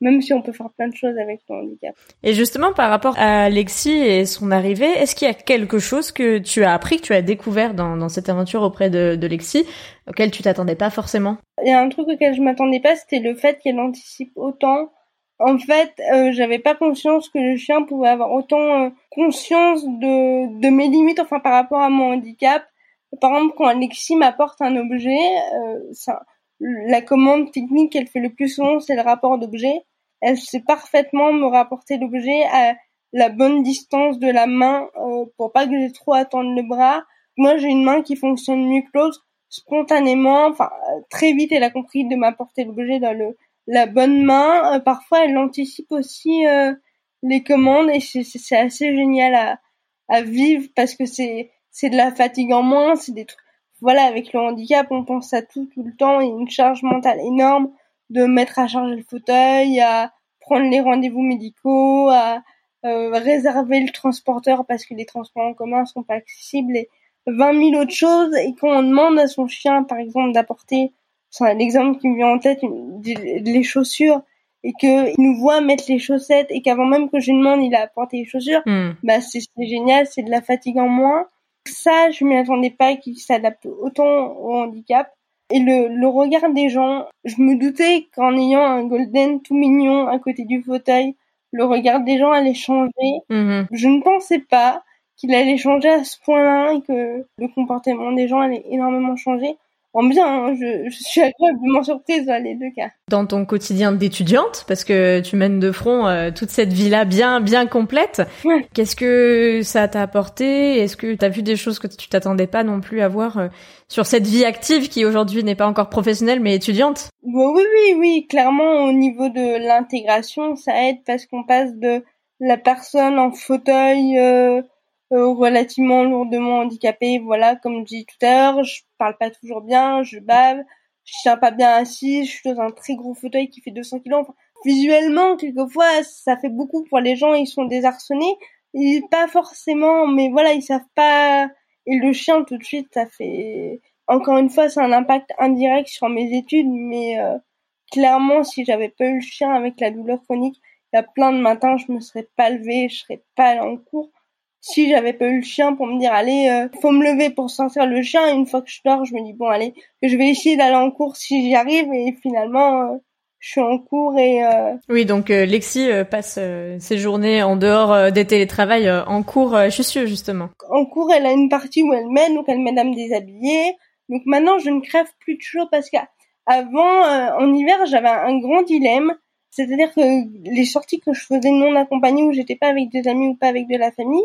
même si on peut faire plein de choses avec le handicap. Et justement, par rapport à Alexis et son arrivée, est-ce qu'il y a quelque chose que tu as appris, que tu as découvert dans, dans cette aventure auprès de, de Lexi, auquel tu t'attendais pas forcément? Il y a un truc auquel je m'attendais pas, c'était le fait qu'elle anticipe autant. En fait, euh, j'avais pas conscience que le chien pouvait avoir autant euh, conscience de, de mes limites, enfin par rapport à mon handicap. Par exemple, quand Alexis m'apporte un objet, euh, ça, la commande technique qu'elle fait le plus souvent, c'est le rapport d'objet. Elle sait parfaitement me rapporter l'objet à la bonne distance de la main euh, pour pas que j'ai trop attendre le bras. Moi, j'ai une main qui fonctionne mieux que l'autre spontanément. Enfin, très vite, elle a compris de m'apporter l'objet dans le la bonne main. Euh, parfois, elle anticipe aussi euh, les commandes et c'est assez génial à, à vivre parce que c'est c'est de la fatigue en moins, c'est des trucs voilà, avec le handicap, on pense à tout tout le temps. Il y a une charge mentale énorme de mettre à charger le fauteuil, à prendre les rendez-vous médicaux, à euh, réserver le transporteur parce que les transports en commun sont pas accessibles et 20 000 autres choses. Et quand on demande à son chien, par exemple, d'apporter, c'est l'exemple qui me vient en tête, les chaussures, et qu'il nous voit mettre les chaussettes et qu'avant même que je demande, il a apporté les chaussures, hmm. bah c'est génial, c'est de la fatigue en moins. Ça, je m'y attendais pas qu'il s'adapte autant au handicap. Et le, le regard des gens, je me doutais qu'en ayant un golden tout mignon à côté du fauteuil, le regard des gens allait changer. Mhm. Je ne pensais pas qu'il allait changer à ce point-là et que le comportement des gens allait énormément changer en bien. Hein. Je, je, suis agréablement surprise dans les deux cas. Dans ton quotidien d'étudiante, parce que tu mènes de front euh, toute cette vie-là bien bien complète, qu'est-ce que ça t'a apporté? Est-ce que tu as vu des choses que tu t'attendais pas non plus à voir euh, sur cette vie active qui aujourd'hui n'est pas encore professionnelle mais étudiante? Oui, oui, oui, clairement au niveau de l'intégration, ça aide parce qu'on passe de la personne en fauteuil... Euh, relativement lourdement handicapé. Voilà, comme je dis tout à l'heure, je parle pas toujours bien, je bave, je tiens pas bien assis, je suis dans un très gros fauteuil qui fait 200 kilos. Enfin, visuellement, quelquefois, ça fait beaucoup pour les gens, ils sont désarçonnés. Ils, pas forcément, mais voilà, ils savent pas. Et le chien, tout de suite, ça fait. Encore une fois, c'est un impact indirect sur mes études, mais euh, clairement, si j'avais pas eu le chien avec la douleur chronique, il y a plein de matins, je me serais pas levée, je serais pas allée en cours si j'avais pas eu le chien pour me dire allez euh, faut me lever pour sortir le chien une fois que je dors je me dis bon allez je vais essayer d'aller en cours si j'y arrive et finalement euh, je suis en cours et euh... oui donc euh, Lexi passe ses journées en dehors des télétravail en cours je suis justement. En cours elle a une partie où elle m'aide donc elle m'aide à me déshabiller. Donc maintenant je ne crève plus de chaud parce qu'avant en hiver j'avais un grand dilemme. C'est-à-dire que les sorties que je faisais non accompagnées où j'étais pas avec des amis ou pas avec de la famille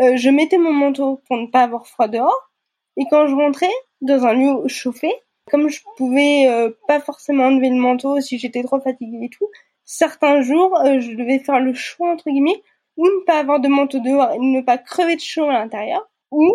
euh, je mettais mon manteau pour ne pas avoir froid dehors. Et quand je rentrais dans un lieu chauffé, comme je pouvais euh, pas forcément enlever le manteau si j'étais trop fatiguée et tout, certains jours, euh, je devais faire le choix entre guillemets ou ne pas avoir de manteau dehors et ne pas crever de chaud à l'intérieur ou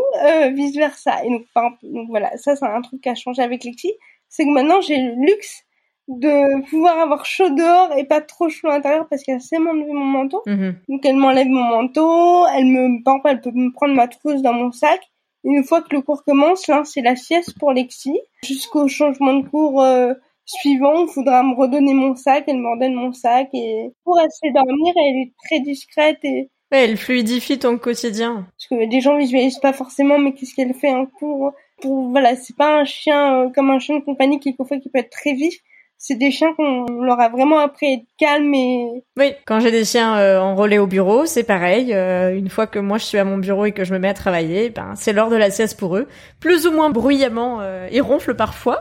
vice versa. Et donc, donc voilà, ça c'est un truc qui a changé avec Lexi, c'est que maintenant j'ai le luxe de pouvoir avoir chaud dehors et pas trop chaud à l'intérieur parce qu'elle sait m'enlever mon manteau. Mhm. Donc elle m'enlève mon manteau, elle me, par elle peut me prendre ma trousse dans mon sac. une fois que le cours commence, là, c'est la sieste pour Lexi. Jusqu'au changement de cours euh, suivant, il faudra me redonner mon sac, elle me redonne mon sac et pour essayer dormir, elle est très discrète et elle fluidifie ton quotidien. Parce que des gens visualisent pas forcément, mais qu'est-ce qu'elle fait en cours? Pour voilà, c'est pas un chien euh, comme un chien de compagnie quelquefois qui peut être très vif c'est des chiens qu'on leur a vraiment appris à être calme et... Oui, quand j'ai des chiens euh, en relais au bureau, c'est pareil. Euh, une fois que moi je suis à mon bureau et que je me mets à travailler, ben c'est l'heure de la sieste pour eux. Plus ou moins bruyamment, euh, ils ronflent parfois.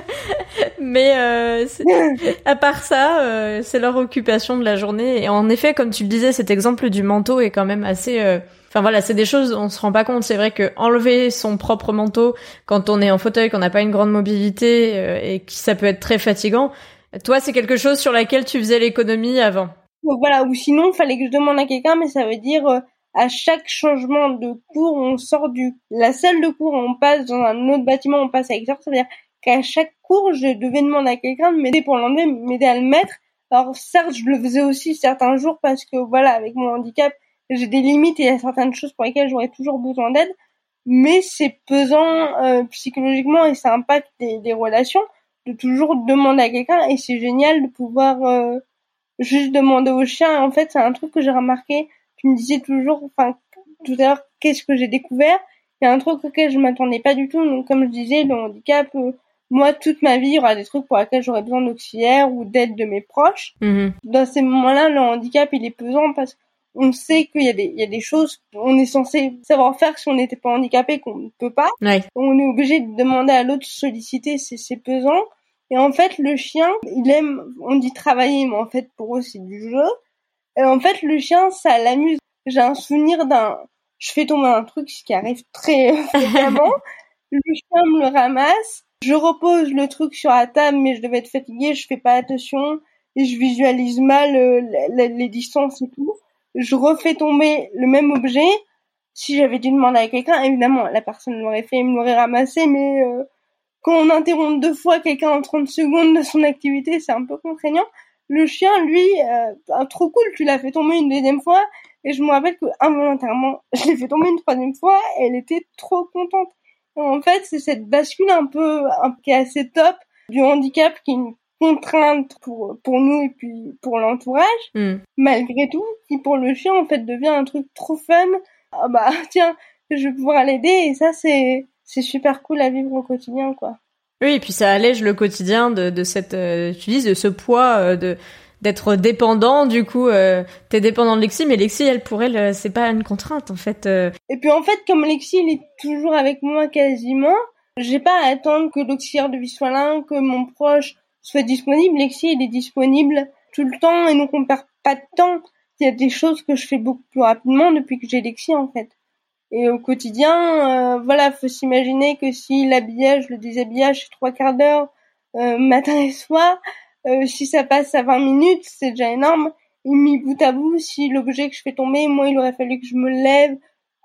Mais à part ça, c'est leur occupation de la journée. Et en effet, comme tu le disais, cet exemple du manteau est quand même assez Enfin voilà, c'est des choses on se rend pas compte. C'est vrai que enlever son propre manteau quand on est en fauteuil, qu'on n'a pas une grande mobilité euh, et que ça peut être très fatigant. Toi, c'est quelque chose sur laquelle tu faisais l'économie avant. voilà, ou sinon, il fallait que je demande à quelqu'un, mais ça veut dire euh, à chaque changement de cours, on sort du la salle de cours, on passe dans un autre bâtiment, on passe à l'extérieur. C'est-à-dire qu'à chaque cours, je devais demander à quelqu'un de m'aider pour l'enlever, m'aider à le mettre. Alors certes, je le faisais aussi certains jours parce que voilà, avec mon handicap, j'ai des limites et il y a certaines choses pour lesquelles j'aurais toujours besoin d'aide, mais c'est pesant euh, psychologiquement et ça impacte les, relations de toujours demander à quelqu'un et c'est génial de pouvoir euh, juste demander au chien. En fait, c'est un truc que j'ai remarqué. Tu me disais toujours, enfin, tout à l'heure, qu'est-ce que j'ai découvert? Il y a un truc auquel je m'attendais pas du tout. Donc, comme je disais, le handicap, euh, moi, toute ma vie, il y aura des trucs pour lesquels j'aurais besoin d'auxiliaire ou d'aide de mes proches. Mm-hmm. Dans ces moments-là, le handicap, il est pesant parce qu'on sait qu'il y a des, il y a des choses qu'on est censé savoir faire si on n'était pas handicapé qu'on ne peut pas. On est obligé de demander à l'autre solliciter, c'est pesant. Et en fait, le chien, il aime, on dit travailler, mais en fait, pour eux, c'est du jeu. Et en fait, le chien, ça l'amuse. J'ai un souvenir d'un, je fais tomber un truc, ce qui arrive très fréquemment. le chien me le ramasse. Je repose le truc sur la table, mais je devais être fatiguée, je fais pas attention et je visualise mal euh, les distances et tout. Je refais tomber le même objet. Si j'avais dû demander à quelqu'un, évidemment, la personne l'aurait fait, me l'aurait ramassé, mais euh, quand on interrompt deux fois quelqu'un en 30 secondes de son activité, c'est un peu contraignant. Le chien, lui, euh, trop cool, tu l'as fait tomber une deuxième fois, et je me rappelle que involontairement, je l'ai fait tomber une troisième fois, et elle était trop contente. en fait, c'est cette bascule un peu, un, qui est assez top du handicap, qui contrainte pour, pour nous et puis pour l'entourage, hmm. malgré tout, qui pour le chien, en fait, devient un truc trop fun. Ah bah, tiens, je vais pouvoir l'aider, et ça, c'est, c'est super cool à vivre au quotidien, quoi. Oui, et puis ça allège le quotidien de, de cette, euh, tu dis, de ce poids euh, de d'être dépendant. Du coup, euh, t'es dépendant de Lexi, mais Lexi, elle pour elle, c'est pas une contrainte en fait. Et puis en fait, comme Lexi, il est toujours avec moi quasiment, j'ai pas à attendre que l'auxiliaire de vie soit là, que mon proche soit disponible. Lexi, il est disponible tout le temps et donc on perd pas de temps. Il y a des choses que je fais beaucoup plus rapidement depuis que j'ai Lexi en fait. Et au quotidien, euh, voilà, faut s'imaginer que si l'habillage, le déshabillage, c'est trois quarts d'heure, euh, matin et soir, euh, si ça passe à 20 minutes, c'est déjà énorme. Et mis bout à bout, si l'objet que je fais tomber, moi, il aurait fallu que je me lève,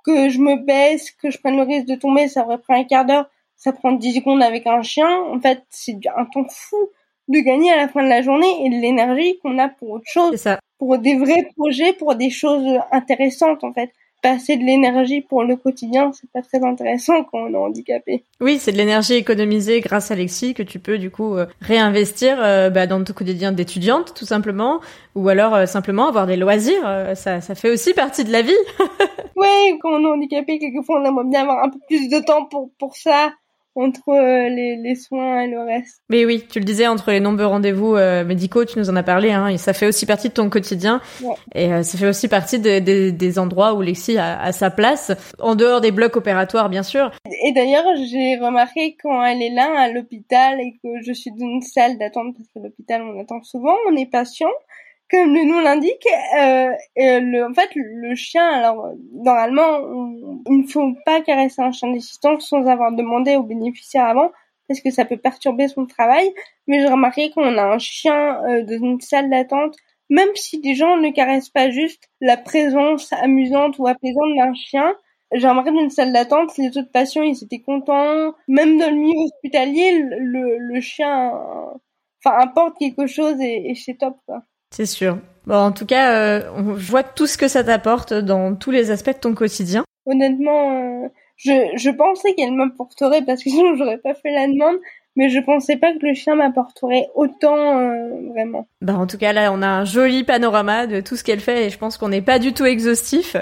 que je me baisse, que je prenne le risque de tomber, ça aurait pris un quart d'heure, ça prend 10 secondes avec un chien. En fait, c'est un temps fou de gagner à la fin de la journée et de l'énergie qu'on a pour autre chose. Ça. Pour des vrais projets, pour des choses intéressantes, en fait passer de l'énergie pour le quotidien, c'est pas très intéressant quand on est handicapé. Oui, c'est de l'énergie économisée grâce à Alexis que tu peux du coup euh, réinvestir euh, bah, dans ton quotidien d'étudiante tout simplement, ou alors euh, simplement avoir des loisirs. ça, ça fait aussi partie de la vie. oui, quand on est handicapé, quelquefois on aimerait bien avoir un peu plus de temps pour pour ça entre euh, les, les, soins et le reste. Mais oui, tu le disais, entre les nombreux rendez-vous euh, médicaux, tu nous en as parlé, hein, et ça fait aussi partie de ton quotidien. Et euh, ça fait aussi partie de, des endroits où Lexi a, a, sa place, en dehors des blocs opératoires, bien sûr. Et d'ailleurs, j'ai remarqué quand elle est là à l'hôpital et que je suis dans une salle d'attente, parce que l'hôpital, on attend souvent, on est patient comme le nom l'indique, euh, le, en fait, le chien, alors normalement, il ne faut pas caresser un chien d'assistance sans avoir demandé au bénéficiaire avant, parce que ça peut perturber son travail. Mais j'ai remarqué qu'on a un chien euh, dans une salle d'attente, même si des gens ne caressent pas juste la présence amusante ou apaisante d'un chien. J'ai remarqué dans une salle d'attente, les autres patients, ils étaient contents. Même dans le milieu hospitalier, le, le chien, enfin, apporte quelque chose et, et c'est top, quoi. C'est sûr. Bon, en tout cas, euh, on tout ce que ça t'apporte dans tous les aspects de ton quotidien. Honnêtement, euh, je, je pensais qu'elle m'apporterait parce que sinon j'aurais pas fait la demande mais je pensais pas que le chien m'apporterait autant euh, vraiment. Bah en tout cas là on a un joli panorama de tout ce qu'elle fait et je pense qu'on n'est pas du tout exhaustif.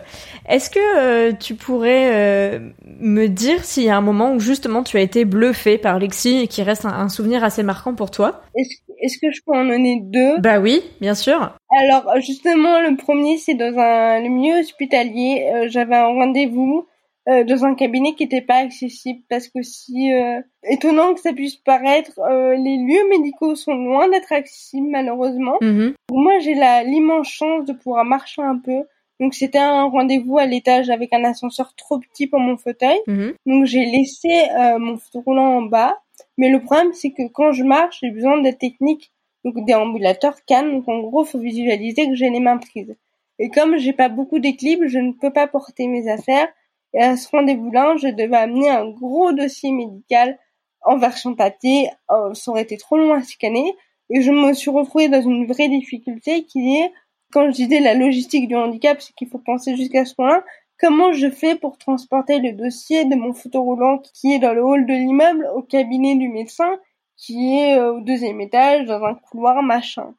Est-ce que euh, tu pourrais euh, me dire s'il y a un moment où justement tu as été bluffé par Lexi et qui reste un, souvenir assez marquant pour toi? Est-ce que je peux en donner deux? Bah oui, bien sûr. Alors justement le premier c'est dans un le milieu hospitalier. J'avais un rendez-vous euh, dans un cabinet qui n'était pas accessible parce que si euh, étonnant que ça puisse paraître, euh, les lieux médicaux sont loin d'être accessibles malheureusement. Mm-hmm. Moi j'ai la l'immense chance de pouvoir marcher un peu. Donc c'était un rendez-vous à l'étage avec un ascenseur trop petit pour mon fauteuil. Mm-hmm. Donc j'ai laissé mon fauteuil roulant en bas. Mais le problème c'est que quand je marche, j'ai besoin de techniques, donc des ambulateurs cannes. Donc en gros, faut visualiser que j'ai les mains prises. Et comme j'ai pas beaucoup d'équilibre, je ne peux pas porter mes affaires. Et à ce rendez-vous-là, je devais amener un gros dossier médical en version papier. Oh, ça aurait été trop long à scanner. Et je me suis retrouvée dans une vraie difficulté qui est, quand je disais la logistique du handicap, c'est qu'il faut penser jusqu'à ce point-là. Comment je fais pour transporter le dossier de mon fauteuil roulant qui est dans le hall de l'immeuble au cabinet du médecin qui est euh, au deuxième étage dans un couloir machin.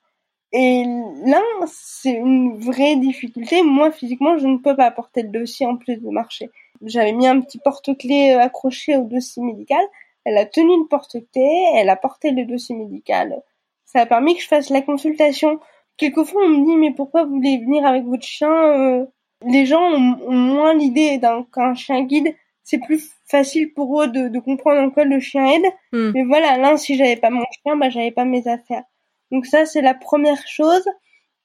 Et là, c'est une vraie difficulté. Moi, physiquement, je ne peux pas porter le dossier en plus de marcher. J'avais mis un petit porte-clés euh, accroché au dossier médical. Elle a tenu le porte-clés, elle a porté le dossier médical. Ça a permis que je fasse la consultation. Quelquefois, on me dit, mais pourquoi vous voulez venir avec votre chien euh? Les gens ont, moins l'idée qu'un chien guide. C'est plus facile pour eux de, comprendre en quoi le chien aide. Hmm. Mais voilà, là, si j'avais pas mon chien, bah, j'avais pas mes affaires. Donc ça, c'est la première chose.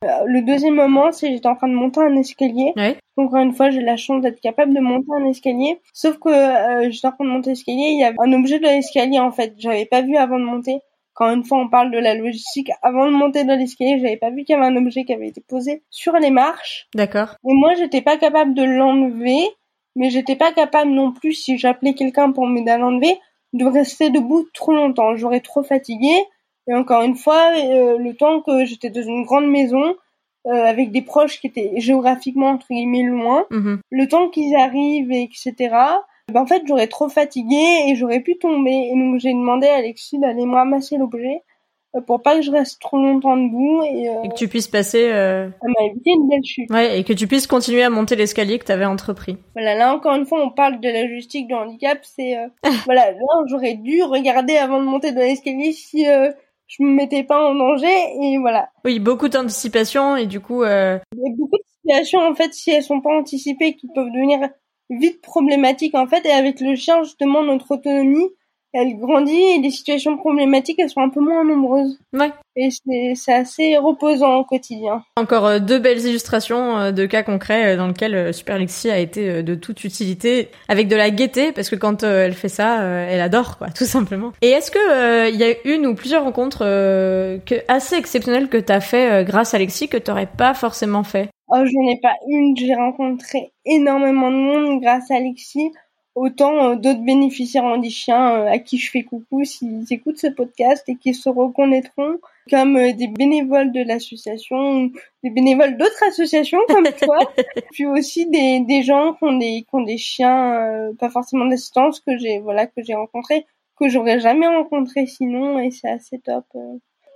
Euh, le deuxième moment, c'est j'étais en train de monter un escalier. Donc Encore une fois, j'ai la chance d'être capable de monter un escalier. Sauf que euh, j'étais en train de monter l'escalier, il y avait un objet de l'escalier en fait. J'avais pas vu avant de monter. Quand une fois on parle de la logistique, avant de monter dans l'escalier, j'avais pas vu qu'il y avait un objet qui avait été posé sur les marches. D'accord. Et moi, j'étais pas capable de l'enlever, mais j'étais pas capable non plus, si j'appelais quelqu'un pour m'aider à l'enlever, de rester debout trop longtemps. J'aurais trop fatigué. Et encore une fois, euh, le temps que j'étais dans une grande maison, euh, avec des proches qui étaient géographiquement entre guillemets loin, mhm. le temps qu'ils arrivent, etc. Ben, en fait, j'aurais trop fatigué et j'aurais pu tomber. Et donc j'ai demandé à Alexis d'aller me ramasser l'objet euh, pour pas que je reste trop longtemps debout et, et que tu puisses passer. Euh... Ça m'a évité une belle chute. Ouais, et que tu puisses continuer à monter l'escalier que tu avais entrepris. Voilà, là encore une fois, on parle de la logistique du handicap. C'est voilà, là j'aurais dû regarder avant de monter dans l'escalier si je me mettais pas en danger et voilà. Oui, beaucoup d'anticipation et du coup. Euh... Il y a beaucoup de situations en fait si elles sont pas anticipées qui peuvent devenir vite problématiques en fait et avec le chien justement notre autonomie elle grandit et les situations problématiques, elles sont un peu moins nombreuses. Ouais. Et c'est assez reposant au quotidien. Encore euh, deux belles illustrations euh, de cas concrets euh, dans lesquels Super Lexi a été de toute utilité, avec de la gaieté, parce que quand elle fait ça, elle adore, quoi, tout simplement. Et est-ce que il y a une ou plusieurs rencontres que, assez exceptionnelles que t'as fait grâce à Lexi que t'aurais pas forcément fait? Oh, j'en ai pas une. J'ai rencontré énormément de monde grâce à Alexis autant euh, d'autres bénéficiaires handichiens euh, à qui je fais coucou s'ils écoutent ce podcast et qui se reconnaîtront comme euh, des bénévoles de l'association, des bénévoles d'autres associations comme toi, puis aussi des, des gens qui ont des, qui ont des chiens, pas forcément d'assistance que j'ai voilà que j'ai rencontrés, que j'aurais jamais rencontré sinon et c'est assez top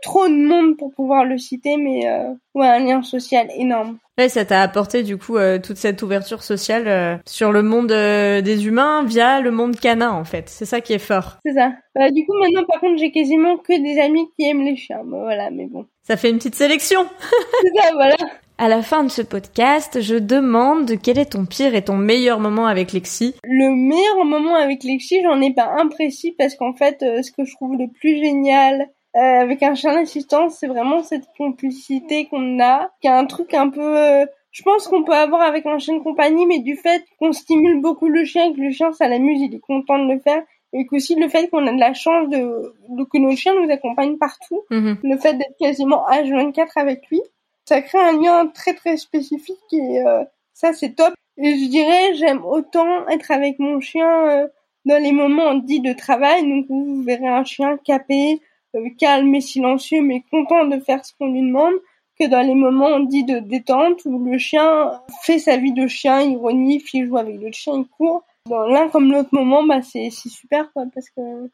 trop de monde pour pouvoir le citer, mais euh, ouais, un lien social énorme. Ouais, ça t'a apporté du coup euh, toute cette ouverture sociale euh, sur le monde des humains via le monde canin en fait. C'est ça qui est fort. C'est ça. Bah, du coup maintenant par contre j'ai quasiment que des amis qui aiment les chiens. Bah, voilà, mais bon. Ça fait une petite sélection. C'est ça, voilà. À la fin de ce podcast, je demande quel est ton pire et ton meilleur moment avec Lexi. Le meilleur moment avec Lexi, j'en ai pas un précis parce qu'en fait, ce que je trouve le plus génial euh, avec un chien d'assistance, c'est vraiment cette complicité qu'on a, qui a un truc un peu, euh, je pense qu'on peut avoir avec un chien de compagnie, mais du fait qu'on stimule beaucoup le chien, que le chien ça l'amuse, il est content de le faire, et qu'aussi le fait qu'on a de la chance de, que nos chiens nous accompagnent partout, mhm. le fait d'être quasiment H24 avec lui, ça crée un lien très très spécifique et euh, ça c'est top. Et je dirais, j'aime autant être avec mon chien dans les moments dits de travail, donc vous verrez un chien capé, euh, calme et silencieux, mais content de faire ce qu'on lui demande, que dans les moments dits de détente où le chien fait sa vie de chien, il renifle, il joue avec le chien, il court. Dans l'un comme l'autre moment, bah c'est super quoi, parce que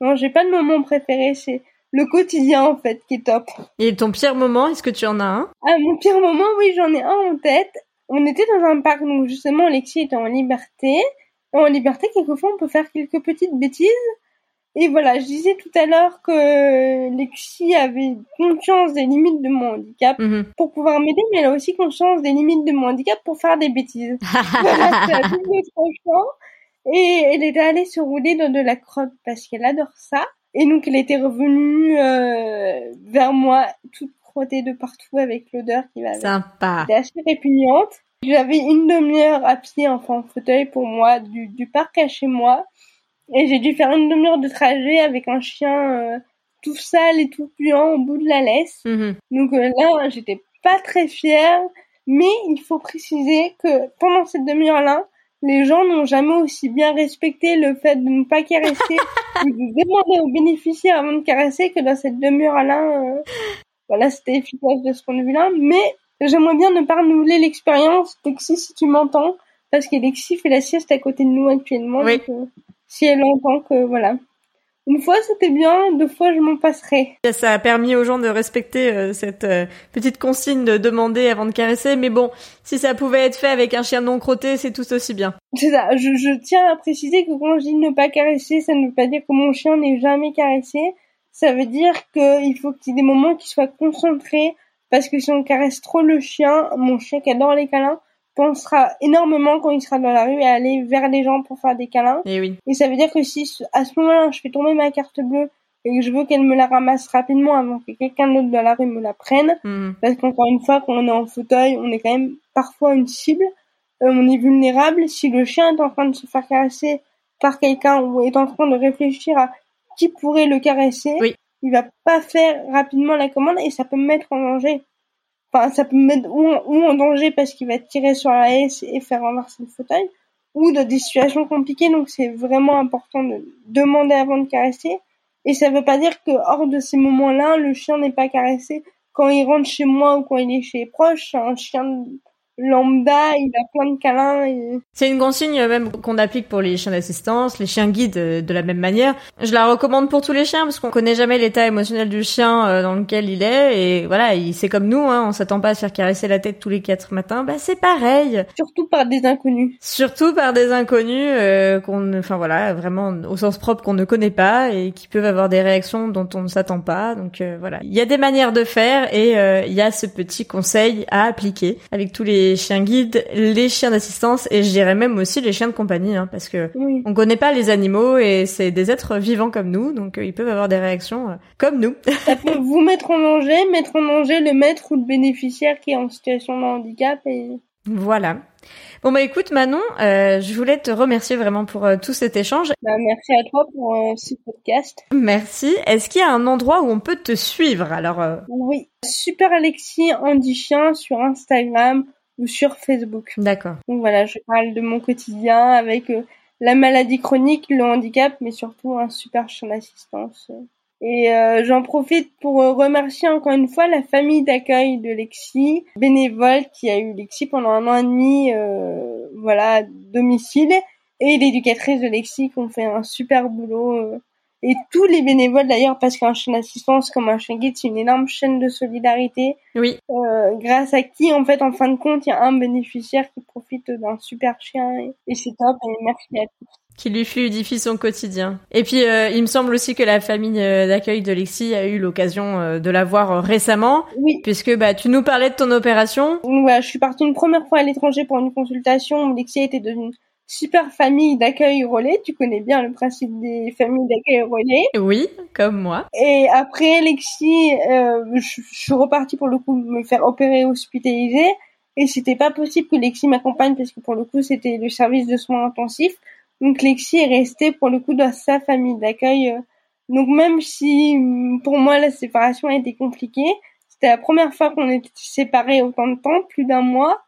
non, j'ai pas de moment préféré, c'est le quotidien en fait qui est top. Et ton pire moment, est-ce que tu en as un? Ah mon pire moment, oui j'en ai un en tête. On était dans un parc, donc justement Alexis était en liberté. En liberté, quelquefois on peut faire quelques petites bêtises. Et voilà, je disais tout à l'heure que Lexi avait conscience des limites de mon handicap mhm. pour pouvoir m'aider, mais elle a aussi conscience des limites de mon handicap pour faire des bêtises. voilà, c'est Et elle était allée se rouler dans de la crotte parce qu'elle adore ça. Et donc elle était revenue euh, vers moi toute crottée de partout avec l'odeur qui va Sympa. C'était assez répugnante. J'avais une demi-heure à pied, enfin en fauteuil pour moi, du, du parc à chez moi. Et j'ai dû faire une demi-heure de trajet avec un chien euh, tout sale et tout puant au bout de la laisse. Mhm. Donc euh, là, j'étais pas très fière. Mais il faut préciser que pendant cette demi-heure-là, les gens n'ont jamais aussi bien respecté le fait de ne pas caresser ou de demander aux bénéficiaires avant de caresser que dans cette demi-heure-là. Euh, voilà, c'était efficace de ce point de vue-là. Mais j'aimerais bien ne pas renouveler l'expérience. Lexi, si tu m'entends, parce qu'Alexis fait la sieste à côté de nous actuellement. Oui si elle entend que voilà. une fois c'était bien, deux fois je m'en passerai. Ça a permis aux gens de respecter euh, cette euh, petite consigne de demander avant de caresser, mais bon, si ça pouvait être fait avec un chien non crotté, c'est tout aussi bien. C'est ça, je, je, tiens à préciser que quand je dis ne pas caresser, ça ne veut pas dire que mon chien n'est jamais caressé, ça veut dire qu'il faut qu'il y ait des moments qui soient concentrés, parce que si on caresse trop le chien, mon chien qui adore les câlins, pensera énormément quand il sera dans la rue à aller vers les gens pour faire des câlins. Et eh oui. Et ça veut dire que si à ce moment-là je fais tomber ma carte bleue et que je veux qu'elle me la ramasse rapidement avant que quelqu'un d'autre dans la rue me la prenne, mhm. parce qu'encore une fois, quand on est en fauteuil, on est quand même parfois une cible, euh, on est vulnérable. Si le chien est en train de se faire caresser par quelqu'un ou est en train de réfléchir à qui pourrait le caresser, oui. il va pas faire rapidement la commande et ça peut me mettre en danger. Ça peut me mettre ou en, danger parce qu'il va tirer sur la haie et faire renverser le fauteuil, ou dans des situations compliquées. Donc, c'est vraiment important de demander avant de caresser. Et ça veut pas dire que hors de ces moments-là, le chien n'est pas caressé. Quand il rentre chez moi ou quand il est chez les proches, un chien lambda, il a plein de câlins. Et... C'est une consigne même qu'on applique pour les chiens d'assistance, les chiens guides euh, de la même manière. Je la recommande pour tous les chiens parce qu'on connaît jamais l'état émotionnel du chien euh, dans lequel il est et voilà, il c'est comme nous, hein, on s'attend pas à se faire caresser la tête tous les quatre matins. Bah c'est pareil. Surtout par des inconnus. Surtout par des inconnus euh, qu'on, enfin voilà, vraiment au sens propre qu'on ne connaît pas et qui peuvent avoir des réactions dont on ne s'attend pas. Donc voilà, il y a des manières de faire et il y a ce petit conseil à appliquer avec tous les les chiens guides, les chiens d'assistance et je dirais même aussi les chiens de compagnie, hein, parce que on connaît pas les animaux et c'est des êtres vivants comme nous, donc euh, ils peuvent avoir des réactions euh, comme nous. Ça peut vous mettre en danger, mettre en danger le maître ou le bénéficiaire qui est en situation de handicap et voilà. Bon bah écoute Manon, euh, je voulais te remercier vraiment pour euh, tout cet échange. Bah, merci à toi pour euh, ce podcast. Merci. Est-ce qu'il y a un endroit où on peut te suivre alors Oui, Super Alexis Andy Chien sur Instagram ou sur Facebook. D'accord. Donc voilà, je parle de mon quotidien avec euh, la maladie chronique, le handicap, mais surtout un super chien d'assistance. Et euh, j'en profite pour euh, remercier encore une fois la famille d'accueil de Lexi, bénévole qui a eu Lexi pendant un an et demi, voilà, domicile, et l'éducatrice de Lexi qui ont fait un super boulot et tous les bénévoles d'ailleurs, parce qu'un chien d'assistance comme un chien guide, c'est une énorme chaîne de solidarité. Oui. Euh, grâce à qui, en fait, en fin de compte, il y a un bénéficiaire qui profite d'un super chien et, c'est top. Et merci à tous qui lui fluidifie son quotidien. Et puis, euh, il me semble aussi que la famille euh, d'accueil de Lexi a eu l'occasion euh, de la voir récemment. Oui. Puisque bah, tu nous parlais de ton opération. Ouais, je suis partie une première fois à l'étranger pour une consultation. Lexi a été devenue super famille d'accueil relais. Tu connais bien le principe des familles d'accueil relais. Oui, comme moi. Et après, Lexi, euh, je, suis repartie pour le coup me faire opérer hospitaliser. Et c'était pas possible que Lexi m'accompagne parce que pour le coup, c'était le service de soins intensifs. Donc Lexi est restée pour le coup dans sa famille d'accueil. Donc même si pour moi la séparation a été compliquée, c'était la première fois qu'on était séparés autant de temps, plus d'un mois.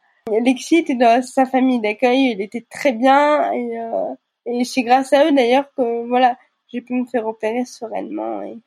Lexi était dans sa famille d'accueil, il était très bien et, euh, et c'est grâce à eux d'ailleurs que voilà j'ai pu me faire opérer sereinement et,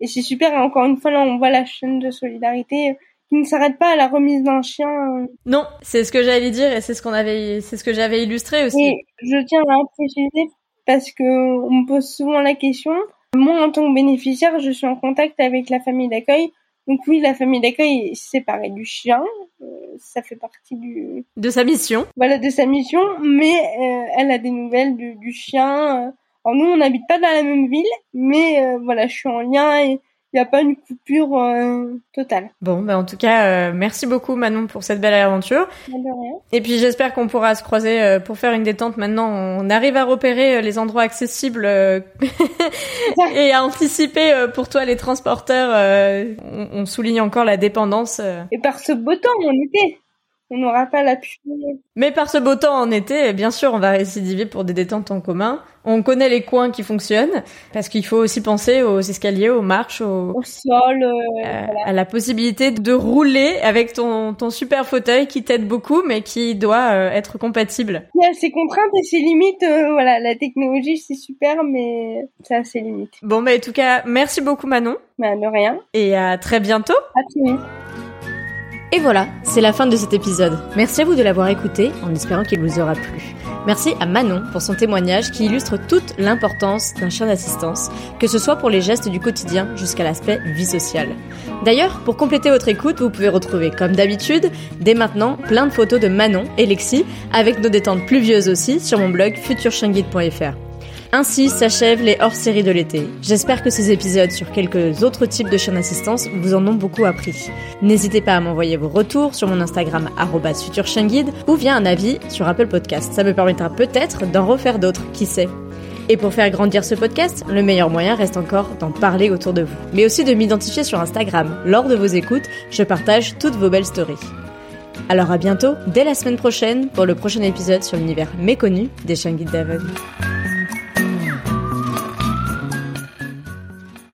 et c'est super et encore une fois là on voit la chaîne de solidarité qui ne s'arrête pas à la remise d'un chien. Non, c'est ce que j'allais dire et c'est ce qu'on avait, c'est ce que j'avais illustré aussi. Et je tiens à préciser parce que on me pose souvent la question. Moi, en tant que bénéficiaire, je suis en contact avec la famille d'accueil donc oui, la famille d'accueil est séparée du chien, euh, ça fait partie du de sa mission. Voilà, de sa mission, mais euh, elle a des nouvelles du chien. Euh. Alors nous, on n'habite pas dans la même ville, mais voilà, je suis en lien et il n'y a pas une coupure euh, totale. Bon, ben en tout cas, euh, merci beaucoup Manon pour cette belle aventure. Et puis j'espère qu'on pourra se croiser euh, pour faire une détente. Maintenant, on arrive à repérer les endroits accessibles et à anticiper pour toi les transporteurs. On, on, souligne encore la dépendance. Et par ce beau temps en été on n'aura pas la pluie. Mais par ce beau temps en été, bien sûr, on va récidiver pour des détentes en commun. On connaît les coins qui fonctionnent, parce qu'il faut aussi penser aux escaliers, aux marches, au, sol, euh, euh, à la possibilité de rouler avec ton, ton super fauteuil qui t'aide beaucoup, mais qui doit euh, être compatible. Il y a ses contraintes et ses limites. voilà, la technologie c'est super, mais ça a ses limites. Bon, bah en tout cas, merci beaucoup Manon. Bah de rien. Et à très bientôt. À très vite. Et voilà, c'est la fin de cet épisode. Merci à vous de l'avoir écouté en espérant qu'il vous aura plu. Merci à Manon pour son témoignage qui illustre toute l'importance d'un chien d'assistance, que ce soit pour les gestes du quotidien jusqu'à l'aspect vie sociale. D'ailleurs, pour compléter votre écoute, vous pouvez retrouver, comme d'habitude, dès maintenant, plein de photos de Manon et Lexi, avec nos détentes pluvieuses aussi, sur mon blog futurchienguide.fr. Ainsi s'achèvent les hors-séries de l'été. J'espère que ces épisodes sur quelques autres types de chiens d'assistance vous en ont beaucoup appris. N'hésitez pas à m'envoyer vos retours sur mon Instagram futurchienguide ou via un avis sur Apple Podcast. Ça me permettra peut-être d'en refaire d'autres, qui sait. Et pour faire grandir ce podcast, le meilleur moyen reste encore d'en parler autour de vous, mais aussi de m'identifier sur Instagram. Lors de vos écoutes, je partage toutes vos belles stories. Alors à bientôt, dès la semaine prochaine, pour le prochain épisode sur l'univers méconnu des chiens guides.